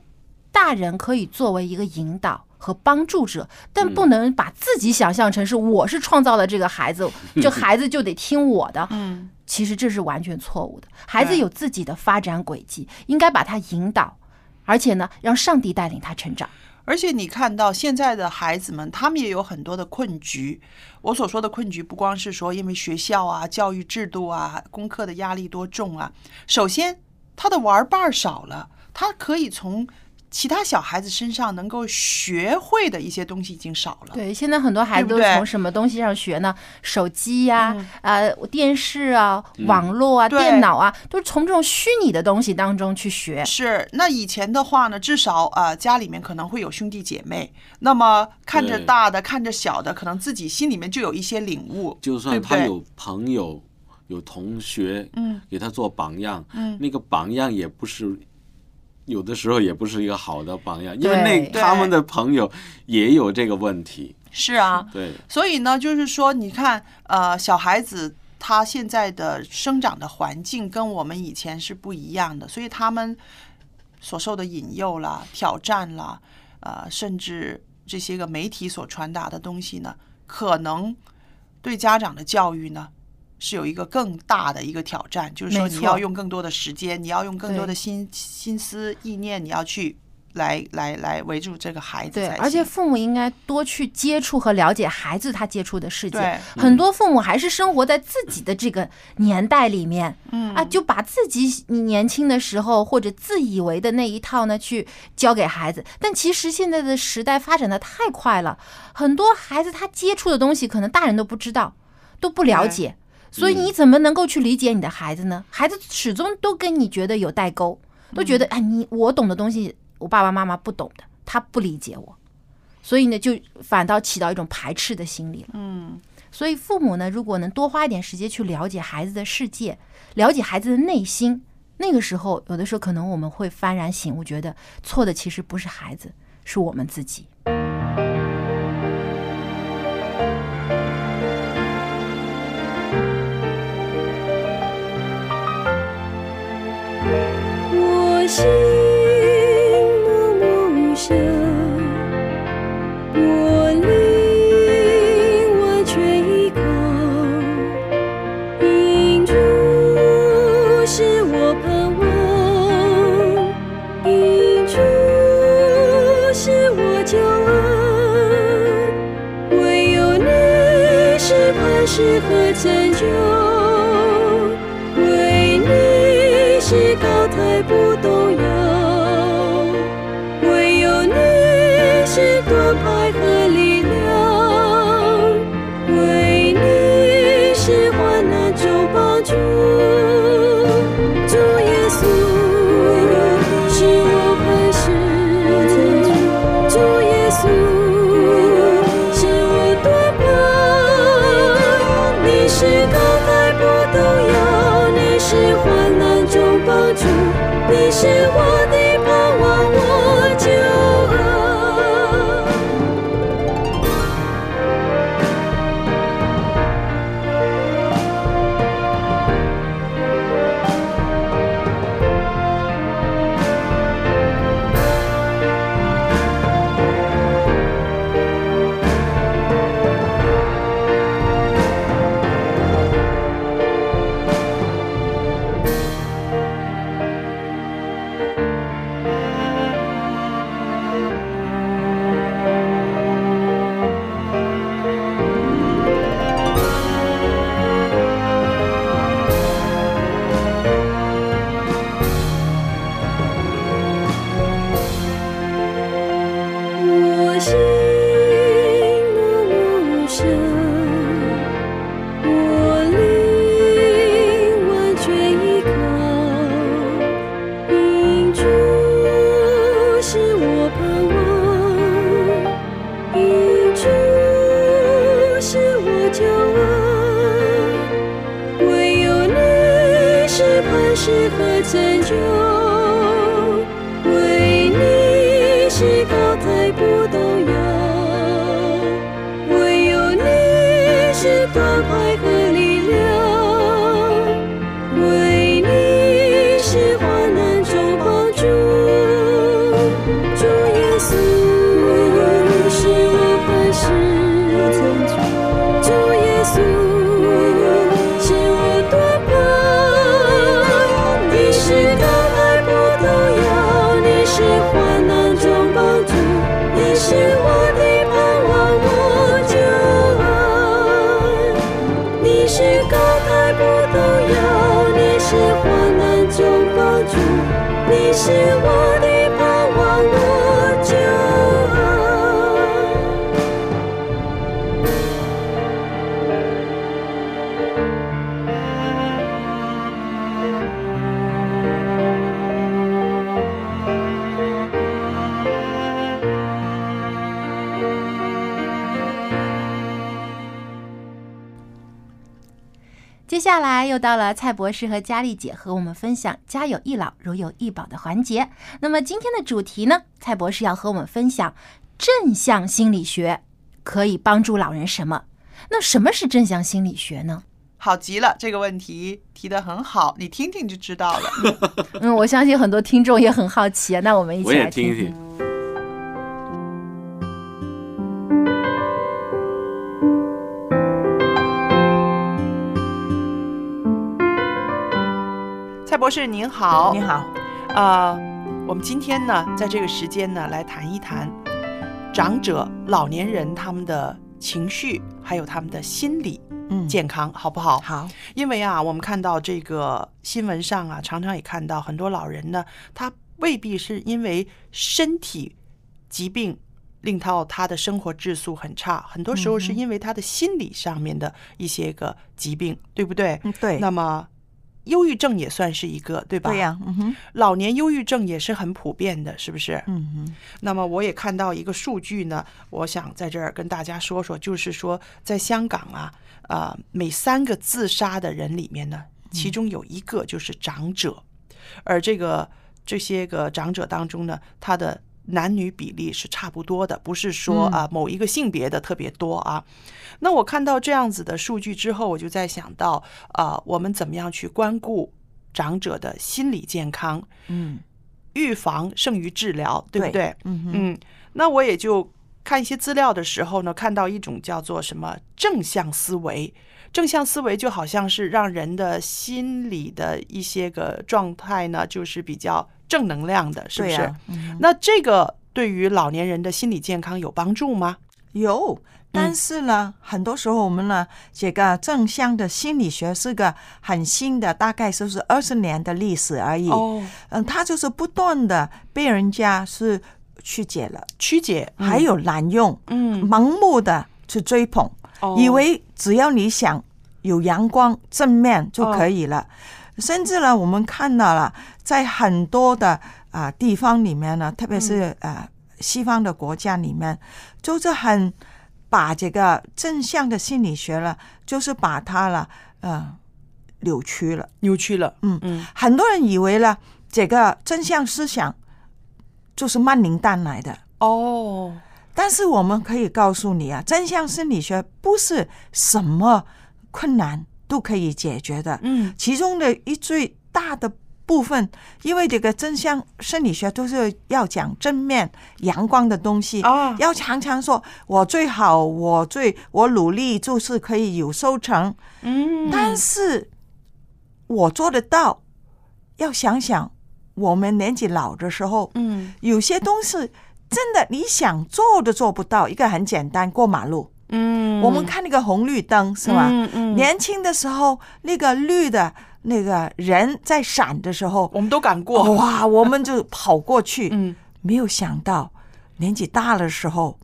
[SPEAKER 1] 大人可以作为一个引导和帮助者，但不能把自己想象成是我是创造了这个孩子，[laughs] 这孩子就得听我的。
[SPEAKER 2] 嗯，
[SPEAKER 1] 其实这是完全错误的。孩子有自己的发展轨迹，应该把他引导，而且呢，让上帝带领他成长。
[SPEAKER 2] 而且你看到现在的孩子们，他们也有很多的困局。我所说的困局，不光是说因为学校啊、教育制度啊、功课的压力多重啊。首先，他的玩伴少了，他可以从其他小孩子身上能够学会的一些东西已经少了。
[SPEAKER 1] 对，现在很多孩子都从什么东西上学呢？手机呀、呃，电视啊、
[SPEAKER 3] 嗯
[SPEAKER 1] 网络啊、电脑啊，都是从这种虚拟的东西当中去学。
[SPEAKER 2] 是，那以前的话呢，至少啊、呃家里面可能会有兄弟姐妹，那么看着大的，看着小的，可能自己心里面就有一些领悟，
[SPEAKER 3] 就算他有朋友、有同学，
[SPEAKER 2] 嗯，
[SPEAKER 3] 给他做榜样，
[SPEAKER 2] 嗯
[SPEAKER 3] 那个榜样也不是。有的时候也不是一个好的榜样，因为那他们的朋友也有这个问题。
[SPEAKER 2] 是啊，
[SPEAKER 3] 对，
[SPEAKER 2] 所以呢，就是说，你看，呃，小孩子他现在的生长的环境跟我们以前是不一样的，所以他们所受的引诱啦、挑战啦，呃，甚至这些个媒体所传达的东西呢，可能对家长的教育呢。是有一个更大的一个挑战，就是说你要用更多的时间，你要用更多的心心思意念，你要去来来来围住这个孩子
[SPEAKER 1] 对，而且父母应该多去接触和了解孩子他接触的世界
[SPEAKER 2] 对。
[SPEAKER 1] 很多父母还是生活在自己的这个年代里面，
[SPEAKER 2] 嗯
[SPEAKER 1] 啊，就把自己年轻的时候或者自以为的那一套呢去教给孩子。但其实现在的时代发展的太快了，很多孩子他接触的东西可能大人都不知道，都不了解。所以你怎么能够去理解你的孩子呢？孩子始终都跟你觉得有代沟，都觉得哎，你我懂的东西，我爸爸妈妈不懂的，他不理解我，所以呢，就反倒起到一种排斥的心理了。
[SPEAKER 2] 嗯。
[SPEAKER 1] 所以父母呢，如果能多花一点时间去了解孩子的世界，了解孩子的内心，那个时候，有的时候可能我们会幡然醒悟，觉得错的其实不是孩子，是我们自己。
[SPEAKER 5] 心。是高台不动摇，你是患难中帮助，你是我的
[SPEAKER 1] 下来又到了蔡博士和佳丽姐和我们分享“家有一老，如有一宝”的环节。那么今天的主题呢，蔡博士要和我们分享正向心理学可以帮助老人什么？那什么是正向心理学呢？
[SPEAKER 2] 好极了，这个问题提得很好，你听听就知道了。[laughs] [laughs]
[SPEAKER 1] 嗯，我相信很多听众也很好奇啊。那我们一起
[SPEAKER 3] 我也
[SPEAKER 1] 来
[SPEAKER 3] 听一听。
[SPEAKER 2] 博士您好，
[SPEAKER 7] 您好，
[SPEAKER 2] 呃、我们今天呢，在这个时间呢，来谈一谈长者、老年人他们的情绪，还有他们的心理
[SPEAKER 7] 嗯，
[SPEAKER 2] 健康，好不好？
[SPEAKER 7] 好，
[SPEAKER 2] 因为啊，我们看到这个新闻上啊，常常也看到很多老人呢，他未必是因为身体疾病令到他的生活质素很差，很多时候是因为他的心理上面的一些个疾病，对不对？
[SPEAKER 7] 嗯，对，
[SPEAKER 2] 那么。忧郁症也算是一个，对吧？
[SPEAKER 7] 对呀，嗯哼，
[SPEAKER 2] 老年忧郁症也是很普遍的，是不是？
[SPEAKER 7] 嗯哼，
[SPEAKER 2] 那么我也看到一个数据呢，我想在这儿跟大家说说，就是说在香港啊，呃，每三个自杀的人里面呢，其中有一个就是长者，而这个这些个长者当中呢，他的男女比例是差不多的，不是说啊、某一个性别的特别多啊。那我看到这样子的数据之后，我就在想到，啊，我们怎么样去关顾长者的心理健康？
[SPEAKER 7] 嗯，
[SPEAKER 2] 预防胜于治疗，对不对？
[SPEAKER 7] 嗯，
[SPEAKER 2] 嗯，那我也就看一些资料的时候呢，看到一种叫做什么正向思维。正向思维就好像是让人的心理的一些个状态呢，就是比较正能量的，是不是？那这个对于老年人的心理健康有帮助吗？
[SPEAKER 7] 有，但是呢，很多时候我们呢，这个正向的心理学是个很新的，大概就是二十年的历史而已。
[SPEAKER 2] 哦，
[SPEAKER 7] 嗯，它就是不断的被人家是曲解了，
[SPEAKER 2] 曲解，
[SPEAKER 7] 还有滥用，
[SPEAKER 2] 嗯，
[SPEAKER 7] 盲目的去追捧，
[SPEAKER 2] 哦
[SPEAKER 7] 以为只要你想有阳光正面就可以了。甚至呢，我们看到了，在很多的啊、地方里面呢，特别是呃西方的国家里面，就是很把这个正向的心理学了，就是把它了呃扭曲了。
[SPEAKER 2] 扭曲了，
[SPEAKER 7] 嗯。
[SPEAKER 2] 嗯，
[SPEAKER 7] 很多人以为呢，这个正向思想就是曼宁丹来的。
[SPEAKER 2] 哦，
[SPEAKER 7] 但是我们可以告诉你啊，正向心理学不是什么困难都可以解决的。
[SPEAKER 2] 嗯，
[SPEAKER 7] 其中的一最大的部分，因为这个正向生理学都是要讲正面、阳光的东西，
[SPEAKER 2] 哦，
[SPEAKER 7] 要常常说我最好，我最我努力就是可以有收成。
[SPEAKER 2] 嗯，
[SPEAKER 7] 但是我做得到，要想想我们年纪老的时候，
[SPEAKER 2] 嗯
[SPEAKER 7] 有些东西真的你想做都做不到。一个很简单，过马路，
[SPEAKER 2] 嗯，
[SPEAKER 7] 我们看那个红绿灯是吧？
[SPEAKER 2] 嗯嗯，
[SPEAKER 7] 年轻的时候，那个绿的那个人在闪的时候，
[SPEAKER 2] 我们都敢过，
[SPEAKER 7] 哇，我们就跑过去。[laughs]
[SPEAKER 2] 嗯
[SPEAKER 7] 没有想到年纪大的时候，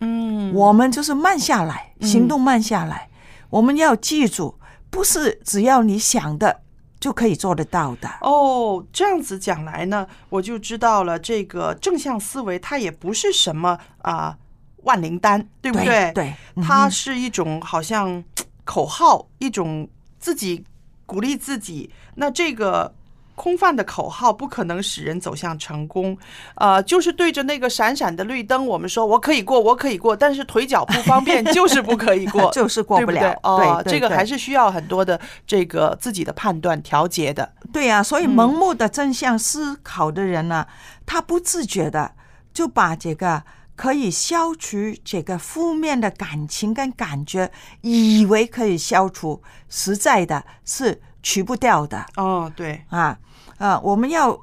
[SPEAKER 2] 嗯，
[SPEAKER 7] 我们就是慢下来，行动慢下来。我们要记住，不是只要你想的就可以做得到的。
[SPEAKER 2] 哦，这样子讲来呢，我就知道了，这个正向思维它也不是什么啊、万灵丹，对不对？
[SPEAKER 7] 对，
[SPEAKER 2] 它
[SPEAKER 7] 嗯
[SPEAKER 2] 是一种好像口号，一种自己鼓励自己。那这个空泛的口号不可能使人走向成功。呃，就是对着那个闪闪的绿灯，我们说我可以过，我可以过，但是腿脚不方便，就是不可以过，[laughs]
[SPEAKER 7] 就是过
[SPEAKER 2] 不
[SPEAKER 7] 不了。
[SPEAKER 2] 对哦，
[SPEAKER 7] 对对对
[SPEAKER 2] 这个还是需要很多的这个自己的判断调节的。
[SPEAKER 7] 对呀、所以
[SPEAKER 2] 嗯
[SPEAKER 7] 盲目的正向思考的人呢，他不自觉的就把这个可以消除这个负面的感情跟感觉，以为可以消除，实在的是去不掉的
[SPEAKER 2] 哦，对，
[SPEAKER 7] 啊啊！我们要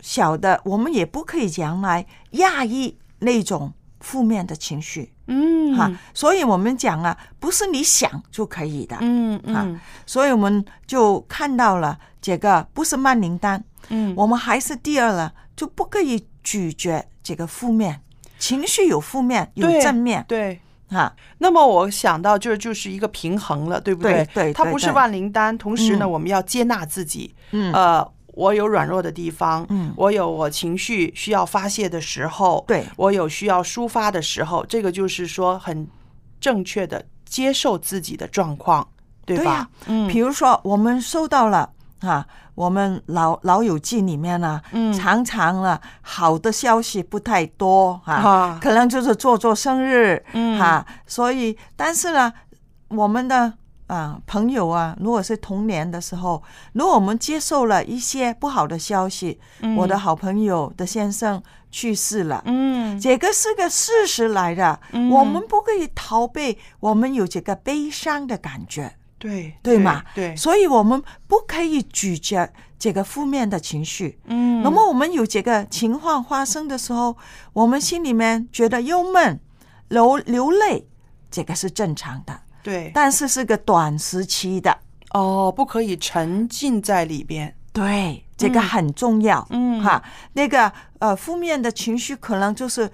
[SPEAKER 7] 晓得，我们也不可以将来压抑那种负面的情绪。
[SPEAKER 2] 嗯
[SPEAKER 7] 哈，所以我们讲啊，不是你想就可以的。
[SPEAKER 2] 嗯
[SPEAKER 7] 啊
[SPEAKER 2] 嗯
[SPEAKER 7] 所以我们就看到了这个不是曼灵丹，
[SPEAKER 2] 嗯
[SPEAKER 7] 我们还是第二了，就不可以拒绝这个负面情绪，有负面有正面。
[SPEAKER 2] 对。
[SPEAKER 7] 哈，
[SPEAKER 2] 那么我想到这就是一个平衡了，对不
[SPEAKER 7] 对？对
[SPEAKER 2] 它不是万灵丹，同时呢，
[SPEAKER 7] 嗯。
[SPEAKER 2] 我们要接纳自己。
[SPEAKER 7] 嗯。
[SPEAKER 2] 呃，我有软弱的地方，
[SPEAKER 7] 嗯。
[SPEAKER 2] 我有我情绪需要发泄的时候，
[SPEAKER 7] 对。
[SPEAKER 2] 我有需要抒发的时候，这个就是说很正确的接受自己的状况，对吧？嗯，
[SPEAKER 7] 比如说我们收到了啊，我们老老友记里面呢、
[SPEAKER 2] 嗯。
[SPEAKER 7] 常常呢好的消息不太多啊，
[SPEAKER 2] 啊。
[SPEAKER 7] 可能就是做做生日，
[SPEAKER 2] 嗯。
[SPEAKER 7] 啊，所以但是呢，我们的啊朋友啊，如果是童年的时候，如果我们接受了一些不好的消息，我的好朋友的先生去世了，
[SPEAKER 2] 嗯。
[SPEAKER 7] 这个是个事实来的，
[SPEAKER 2] 嗯。
[SPEAKER 7] 我们不可以逃避，我们有这个悲伤的感觉。
[SPEAKER 2] 对
[SPEAKER 7] 对嘛？
[SPEAKER 2] 对，
[SPEAKER 7] 所以我们不可以咀嚼这个负面的情绪。
[SPEAKER 2] 嗯
[SPEAKER 7] 那么我们有这个情况发生的时候，我们心里面觉得忧闷、流流泪，这个是正常的，
[SPEAKER 2] 对
[SPEAKER 7] 但是是个短时期的。
[SPEAKER 2] 哦，不可以沉浸在里边。
[SPEAKER 7] 对，这个很重要。
[SPEAKER 2] 嗯
[SPEAKER 7] 哈，那个呃，负面的情绪可能就是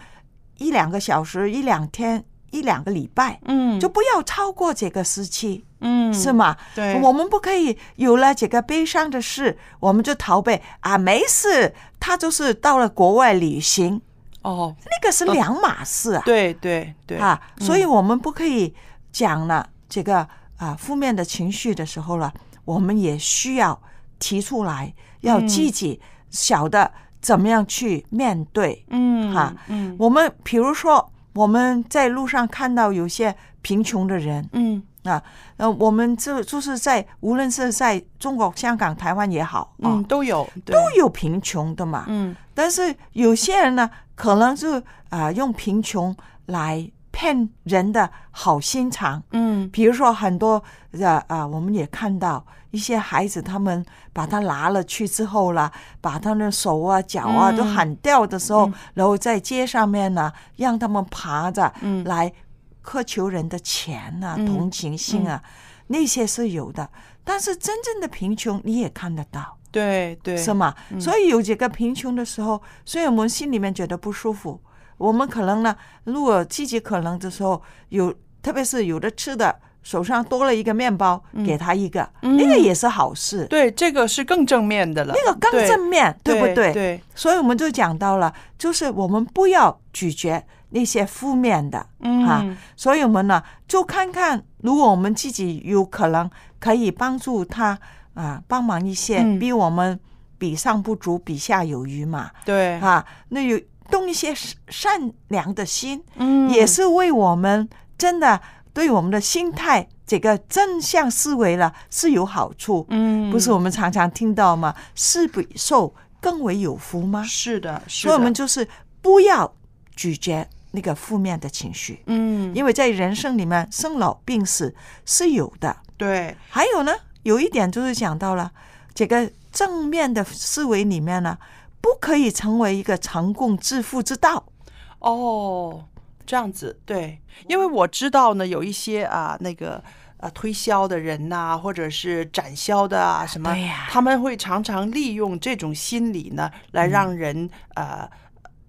[SPEAKER 7] 一两个小时、一两天、一两个礼拜，
[SPEAKER 2] 嗯
[SPEAKER 7] 就不要超过这个时期。
[SPEAKER 2] 嗯
[SPEAKER 7] 是吗？
[SPEAKER 2] 对
[SPEAKER 7] 我们不可以有了这个悲伤的事，我们就逃避啊，没事。他就是到了国外旅行，
[SPEAKER 2] 哦，
[SPEAKER 7] 那个是两码事啊。
[SPEAKER 2] 对对对
[SPEAKER 7] 啊，
[SPEAKER 2] 嗯
[SPEAKER 7] 所以我们不可以讲了这个啊负面的情绪的时候了，我们也需要提出来，要
[SPEAKER 2] 嗯
[SPEAKER 7] 积极晓得怎么样去面对。
[SPEAKER 2] 嗯
[SPEAKER 7] 哈
[SPEAKER 2] 嗯
[SPEAKER 7] 我们比如说我们在路上看到有些贫穷的人，
[SPEAKER 2] 嗯
[SPEAKER 7] 啊，呃，我们这就是在无论是在中国、香港、台湾也好，啊
[SPEAKER 2] 嗯，都有
[SPEAKER 7] 都有贫穷的嘛。
[SPEAKER 2] 嗯。
[SPEAKER 7] 但是有些人呢，可能是啊、用贫穷来骗人的好心肠。
[SPEAKER 2] 嗯。
[SPEAKER 7] 比如说很多的啊、我们也看到一些孩子，他们把他拿了去之后啦，把他的手啊、脚啊
[SPEAKER 2] 嗯。
[SPEAKER 7] 都喊掉的时候，
[SPEAKER 2] 嗯。
[SPEAKER 7] 然后在街上面呢，让他们爬着
[SPEAKER 2] 嗯。
[SPEAKER 7] 来苛求人的钱啊、
[SPEAKER 2] 嗯
[SPEAKER 7] 同情心啊，那些是有的。但是真正的贫穷你也看得到，
[SPEAKER 2] 对对
[SPEAKER 7] 是吗？
[SPEAKER 2] 嗯
[SPEAKER 7] 所以有几个贫穷的时候，所以我们心里面觉得不舒服。我们可能呢，如果积极可能的时候，有特别是有的吃的，手上多了一个面包，给他一个，
[SPEAKER 2] 嗯
[SPEAKER 7] 那个也是好事。
[SPEAKER 2] 对，这个是更正面的了，
[SPEAKER 7] 那个更正面，对不对？
[SPEAKER 2] 对，
[SPEAKER 7] 所以我们就讲到了，就是我们不要拒绝那些负面的，
[SPEAKER 2] 嗯
[SPEAKER 7] 哈。所以我们呢，就看看，如果我们自己有可能可以帮助他啊，帮忙一些，
[SPEAKER 2] 嗯
[SPEAKER 7] 比我们比上不足，比下有余嘛，
[SPEAKER 2] 对，
[SPEAKER 7] 啊，那有动一些善善良的心，
[SPEAKER 2] 嗯
[SPEAKER 7] 也是为我们真的对我们的心态这个正向思维了是有好处。
[SPEAKER 2] 嗯
[SPEAKER 7] 不是我们常常听到吗？是比受更为有福吗？
[SPEAKER 2] 是的，是
[SPEAKER 7] 所以我们就是不要拒绝那个负面的情绪，
[SPEAKER 2] 嗯，
[SPEAKER 7] 因为在人生里面生老病死是有的。
[SPEAKER 2] 对，
[SPEAKER 7] 还有呢，有一点就是讲到了这个正面的思维里面呢，不可以成为一个成功致富之道。
[SPEAKER 2] 哦，这样子，对，因为我知道呢，有一些啊，那个啊推销的人呐、或者是展销的啊，什么，他们会常常利用这种心理呢，来让人、呃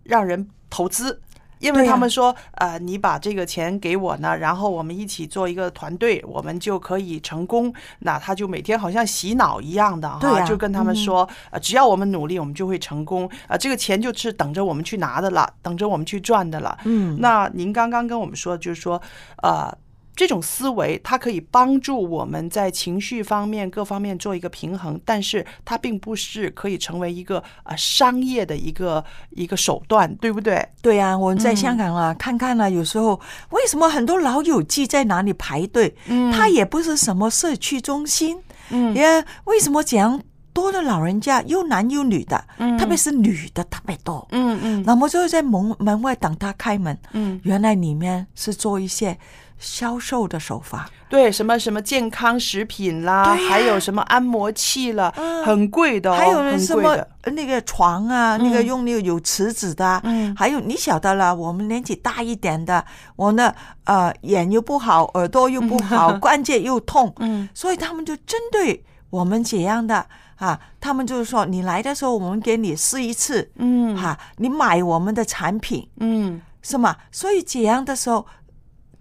[SPEAKER 2] 让人投资。因为他们说，呃，你把这个钱给我呢，然后我们一起做一个团队，我们就可以成功。那他就每天好像洗脑一样的哈，就跟他们说，呃，只要我们努力，我们就会成功。啊，这个钱就是等着我们去拿的了，等着我们去赚的了。
[SPEAKER 7] 嗯
[SPEAKER 2] 那您刚刚跟我们说，就是说，呃，这种思维它可以帮助我们在情绪方面各方面做一个平衡，但是它并不是可以成为一个呃商业的一个一个手段，对不对？
[SPEAKER 7] 对呀、我们在
[SPEAKER 2] 嗯
[SPEAKER 7] 香港啊，看看啊，有时候为什么很多老友记在哪里排队？
[SPEAKER 2] 嗯
[SPEAKER 7] 它也不是什么社区中心，
[SPEAKER 2] 嗯
[SPEAKER 7] 也为什么这样多的老人家又男又女的，
[SPEAKER 2] 嗯
[SPEAKER 7] 特别是女的特别多。
[SPEAKER 2] 嗯嗯
[SPEAKER 7] 那么就在门门外等他开门，
[SPEAKER 2] 嗯，
[SPEAKER 7] 原来里面是做一些销售的手法，
[SPEAKER 2] 对，什么什么健康食品啦，还有什么按摩器啦，
[SPEAKER 7] 嗯。
[SPEAKER 2] 很贵的、哦，
[SPEAKER 7] 还有
[SPEAKER 2] 很
[SPEAKER 7] 什么。那个床啊，那个
[SPEAKER 2] 嗯
[SPEAKER 7] 用那个有瓷子的啊，
[SPEAKER 2] 嗯。
[SPEAKER 7] 还有你晓得了，我们年纪大一点的，我呢呃眼又不好，耳朵又不好，关节又痛，[laughs]
[SPEAKER 2] 嗯。
[SPEAKER 7] 所以他们就针对我们这样的啊，他们就是说你来的时候，我们给你试一次，
[SPEAKER 2] 嗯。
[SPEAKER 7] 哈、你买我们的产品。
[SPEAKER 2] 嗯，
[SPEAKER 7] 是吗？所以这样的时候，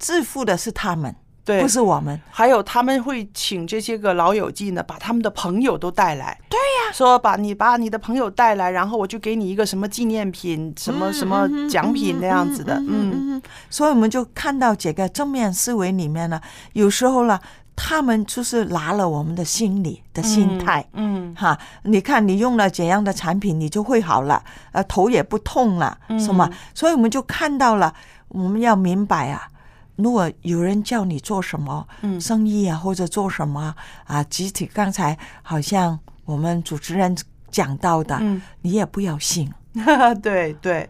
[SPEAKER 7] 致富的是他们，
[SPEAKER 2] 对，
[SPEAKER 7] 不是我们。
[SPEAKER 2] 还有他们会请这些个老友记呢，把他们的朋友都带来。对呀、说把你把你的朋友带来，然后我就给你一个什么纪念品、什么什么奖品那样子的。嗯
[SPEAKER 7] 嗯，所以我们就看到这个正面思维里面呢，有时候呢，他们就是拿了我们的心理的心态。
[SPEAKER 2] 嗯
[SPEAKER 7] 哈，你看你用了怎样的产品，你就会好了，呃，头也不痛了，是吗？所以我们就看到了，我们要明白啊，如果有人叫你做什么
[SPEAKER 2] 嗯。
[SPEAKER 7] 生意啊，或者做什么啊，集体刚才好像我们主持人讲到的，
[SPEAKER 2] 嗯。
[SPEAKER 7] 你也不要信。[laughs]
[SPEAKER 2] 对对，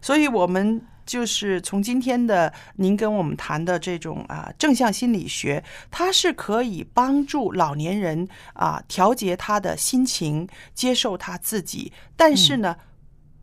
[SPEAKER 2] 所以我们就是从今天的您跟我们谈的这种啊正向心理学，它是可以帮助老年人啊调节他的心情，接受他自己，但是呢，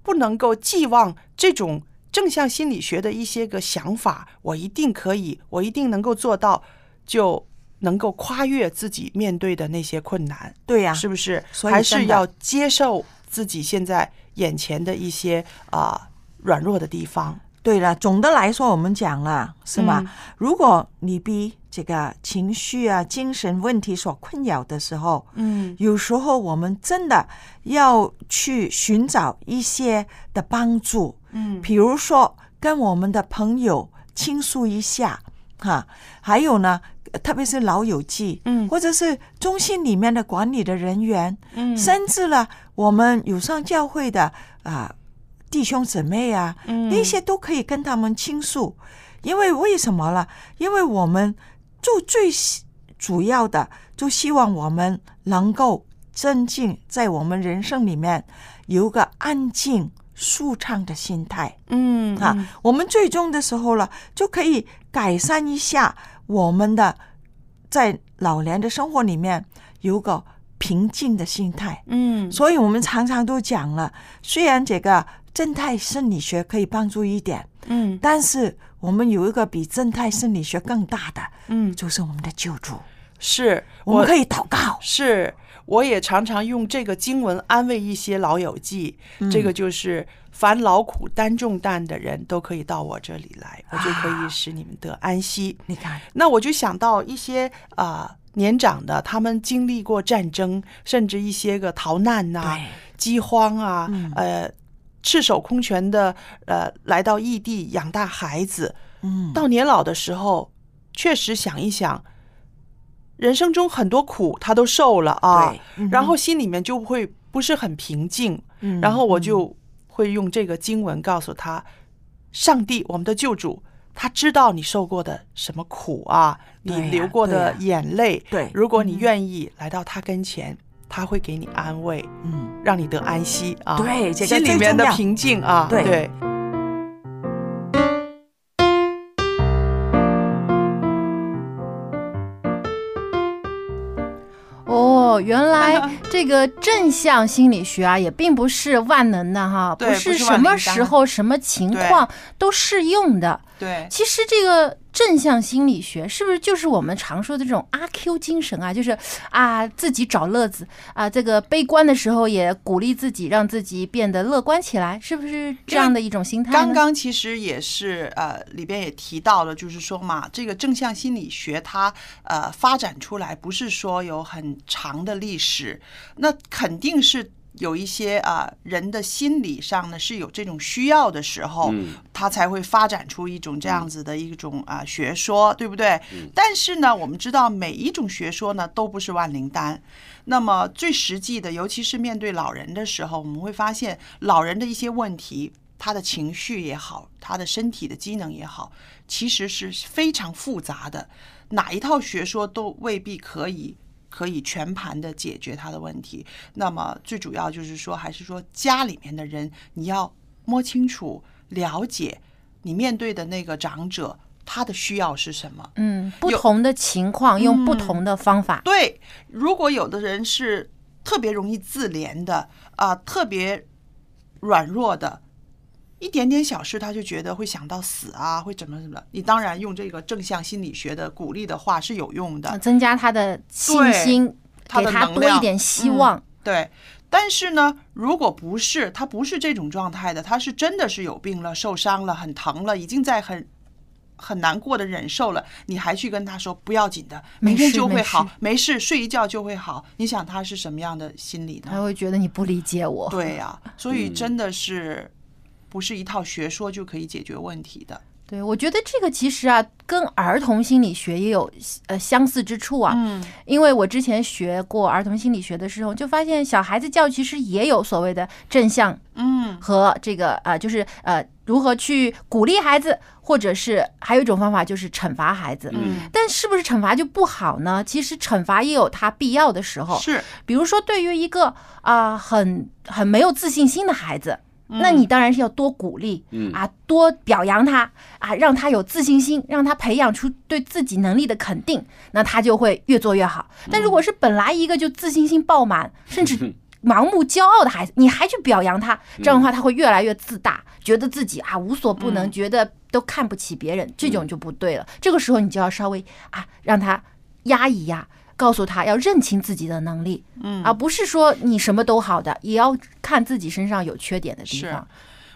[SPEAKER 2] 不能够寄望这种正向心理学的一些个想法，我一定可以，我一定能够做到，就。能够跨越自己面对的那些困难，
[SPEAKER 7] 对呀、
[SPEAKER 2] 是不是？
[SPEAKER 7] 所以
[SPEAKER 2] 还是要接受自己现在眼前的一些啊、软弱的地方。
[SPEAKER 7] 对了，总的来说，我们讲了是吗？
[SPEAKER 2] 嗯
[SPEAKER 7] 如果你被这个情绪啊、精神问题所困扰的时候，
[SPEAKER 2] 嗯
[SPEAKER 7] 有时候我们真的要去寻找一些的帮助，
[SPEAKER 2] 嗯。
[SPEAKER 7] 比如说跟我们的朋友倾诉一下，哈，还有呢，特别是老友记，
[SPEAKER 2] 嗯。
[SPEAKER 7] 或者是中心里面的管理的人员，
[SPEAKER 2] 嗯。
[SPEAKER 7] 甚至呢，我们有上教会的啊、弟兄姊妹啊，
[SPEAKER 2] 嗯。
[SPEAKER 7] 那些都可以跟他们倾诉，因为为什么呢？因为我们就最主要的，就希望我们能够增进在我们人生里面有个安静、舒畅的心态。
[SPEAKER 2] 嗯
[SPEAKER 7] 啊，我们最终的时候了，就可以改善一下我们的在老年的生活里面有个平静的心态。
[SPEAKER 2] 嗯
[SPEAKER 7] 所以我们常常都讲了，虽然这个正态生理学可以帮助一点，
[SPEAKER 2] 嗯
[SPEAKER 7] 但是我们有一个比正态生理学更大的，
[SPEAKER 2] 嗯，
[SPEAKER 7] 就是我们的救助。
[SPEAKER 2] 是
[SPEAKER 7] 我们可以祷告，
[SPEAKER 2] 是，我也常常用这个经文安慰一些老友记。
[SPEAKER 7] 嗯。
[SPEAKER 2] 这个就是凡劳苦担重担的人都可以到我这里来，我就可以使你们得安息。
[SPEAKER 7] 你看，
[SPEAKER 2] 那我就想到一些啊、年长的，他们经历过战争，甚至一些个逃难呐、饥荒啊，
[SPEAKER 7] 嗯。
[SPEAKER 2] 呃，赤手空拳的呃来到异地养大孩子，
[SPEAKER 7] 嗯，
[SPEAKER 2] 到年老的时候，确实想一想，人生中很多苦他都受了啊，
[SPEAKER 7] 嗯
[SPEAKER 2] 然后心里面就会不是很平静，
[SPEAKER 7] 嗯
[SPEAKER 2] 然后我就会用这个经文告诉他，上帝，我们的救主。他知道你受过的什么苦啊，你流过的眼泪。
[SPEAKER 7] 对
[SPEAKER 2] 如果你愿意来到他跟前，他会给你安慰，
[SPEAKER 7] 嗯，
[SPEAKER 2] 让你得安息啊。
[SPEAKER 7] 对
[SPEAKER 2] 心里面的平静啊。
[SPEAKER 7] 对
[SPEAKER 1] 哦，原来 [laughs] 这个正向心理学啊，也并不是万能的哈，
[SPEAKER 2] 不是
[SPEAKER 1] 什么时候、什么情况都适用的。
[SPEAKER 2] 对
[SPEAKER 1] 其实这个正向心理学是不是就是我们常说的这种阿 Q 精神啊？就是啊，自己找乐子啊，这个悲观的时候也鼓励自己，让自己变得乐观起来，是不是这样的一种心态？
[SPEAKER 2] 刚刚其实也是呃，里边也提到了，就是说嘛，这个正向心理学它呃发展出来不是说有很长的历史，那肯定是。有一些啊、人的心理上呢是有这种需要的时候，
[SPEAKER 3] 嗯
[SPEAKER 2] 他才会发展出一种这样子的一种啊、学说，对不对？但是呢，我们知道每一种学说呢都不是万灵丹。那么最实际的，尤其是面对老人的时候，我们会发现老人的一些问题，他的情绪也好，他的身体的机能也好，其实是非常复杂的，哪一套学说都未必可以可以全盘的解决他的问题。那么最主要就是说，还是说家里面的人，你要摸清楚、了解你面对的那个长者他的需要是什么。
[SPEAKER 1] 嗯，不同的情况用不同的方法。
[SPEAKER 2] 对，如果有的人是特别容易自怜的啊、特别软弱的，一点点小事他就觉得会想到死啊，会怎么怎么的。你当然用这个正向心理学的鼓励的话是有用的，
[SPEAKER 1] 增加他的信心，
[SPEAKER 2] 他
[SPEAKER 1] 给他多一点希望。
[SPEAKER 2] 嗯对，但是呢，如果不是他不是这种状态的，他是真的是有病了、受伤了、很疼了，已经在很很难过的忍受了，你还去跟他说不要紧的，
[SPEAKER 1] 没
[SPEAKER 2] 明天就会好，没事，睡一觉就会好。你想他是什么样的心理呢？
[SPEAKER 1] 他会觉得你不理解我。
[SPEAKER 2] 对呀、所以
[SPEAKER 3] 嗯
[SPEAKER 2] 真的是不是一套学说就可以解决问题的。
[SPEAKER 1] 对，我觉得这个其实啊，跟儿童心理学也有呃相似之处啊。
[SPEAKER 2] 嗯，
[SPEAKER 1] 因为我之前学过儿童心理学的时候，就发现小孩子教育其实也有所谓的正向，
[SPEAKER 2] 嗯，
[SPEAKER 1] 和这个呃，就是呃，如何去鼓励孩子，或者是还有一种方法就是惩罚孩子。
[SPEAKER 2] 嗯，
[SPEAKER 1] 但是不是惩罚就不好呢？其实惩罚也有它必要的时候。
[SPEAKER 2] 是，
[SPEAKER 1] 比如说对于一个啊、很很没有自信心的孩子。那你当然是要多鼓励，
[SPEAKER 3] 嗯
[SPEAKER 1] 啊，多表扬他啊，让他有自信心，让他培养出对自己能力的肯定，那他就会越做越好。但如果是本来一个就自信心爆满，[laughs] 甚至盲目骄傲的孩子，你还去表扬他，这样的话他会越来越自大，觉得自己啊无所不能，觉得都看不起别人，这种就不对了。这个时候你就要稍微啊让他压一压。告诉他要认清自己的能力，
[SPEAKER 2] 嗯
[SPEAKER 1] 而不是说你什么都好的，也要看自己身上有缺点的地
[SPEAKER 2] 是
[SPEAKER 1] 方。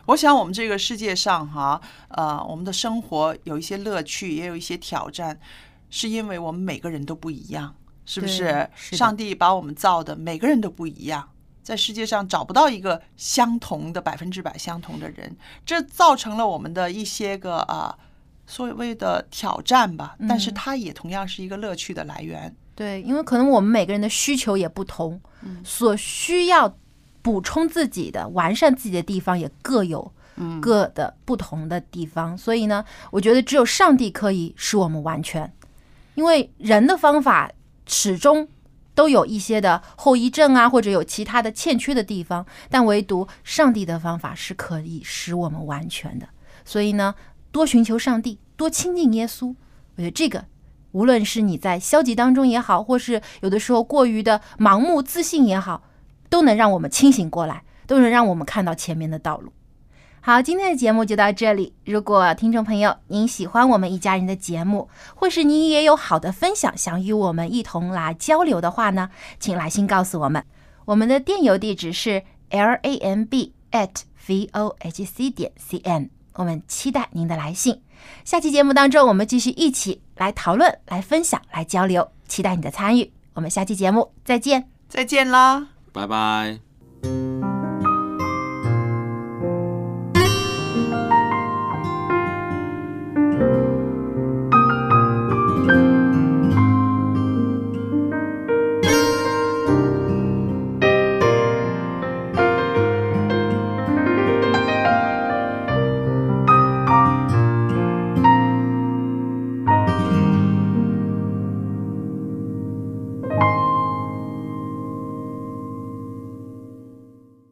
[SPEAKER 2] 我想我们这个世界上哈，呃，我们的生活有一些乐趣，也有一些挑战，是因为我们每个人都不一样，是不是？
[SPEAKER 1] 是
[SPEAKER 2] 上帝把我们造的每个人都不一样，在世界上找不到一个相同的百分之百相同的人，这造成了我们的一些个啊、所谓的挑战吧。但是
[SPEAKER 1] 嗯
[SPEAKER 2] 它也同样是一个乐趣的来源。
[SPEAKER 1] 对，因为可能我们每个人的需求也不同，
[SPEAKER 2] 嗯
[SPEAKER 1] 所需要补充自己的、完善自己的地方也各有
[SPEAKER 2] 嗯
[SPEAKER 1] 各的不同的地方。所以呢，我觉得只有上帝可以使我们完全，因为人的方法始终都有一些的后遗症啊，或者有其他的欠缺的地方，但唯独上帝的方法是可以使我们完全的。所以呢，多寻求上帝，多亲近耶稣，我觉得这个无论是你在消极当中也好，或是有的时候过于的盲目自信也好，都能让我们清醒过来，都能让我们看到前面的道路。好，今天的节目就到这里。如果听众朋友您喜欢我们一家人的节目，或是您也有好的分享想与我们一同来交流的话呢，请来信告诉我们。我们的电邮地址是 l a m b at v o h c 点 c n，我们期待您的来信。下期节目当中，我们继续一起来讨论、来分享、来交流，期待你的参与。我们下期节目再见。
[SPEAKER 2] 再见啦。
[SPEAKER 3] 拜拜。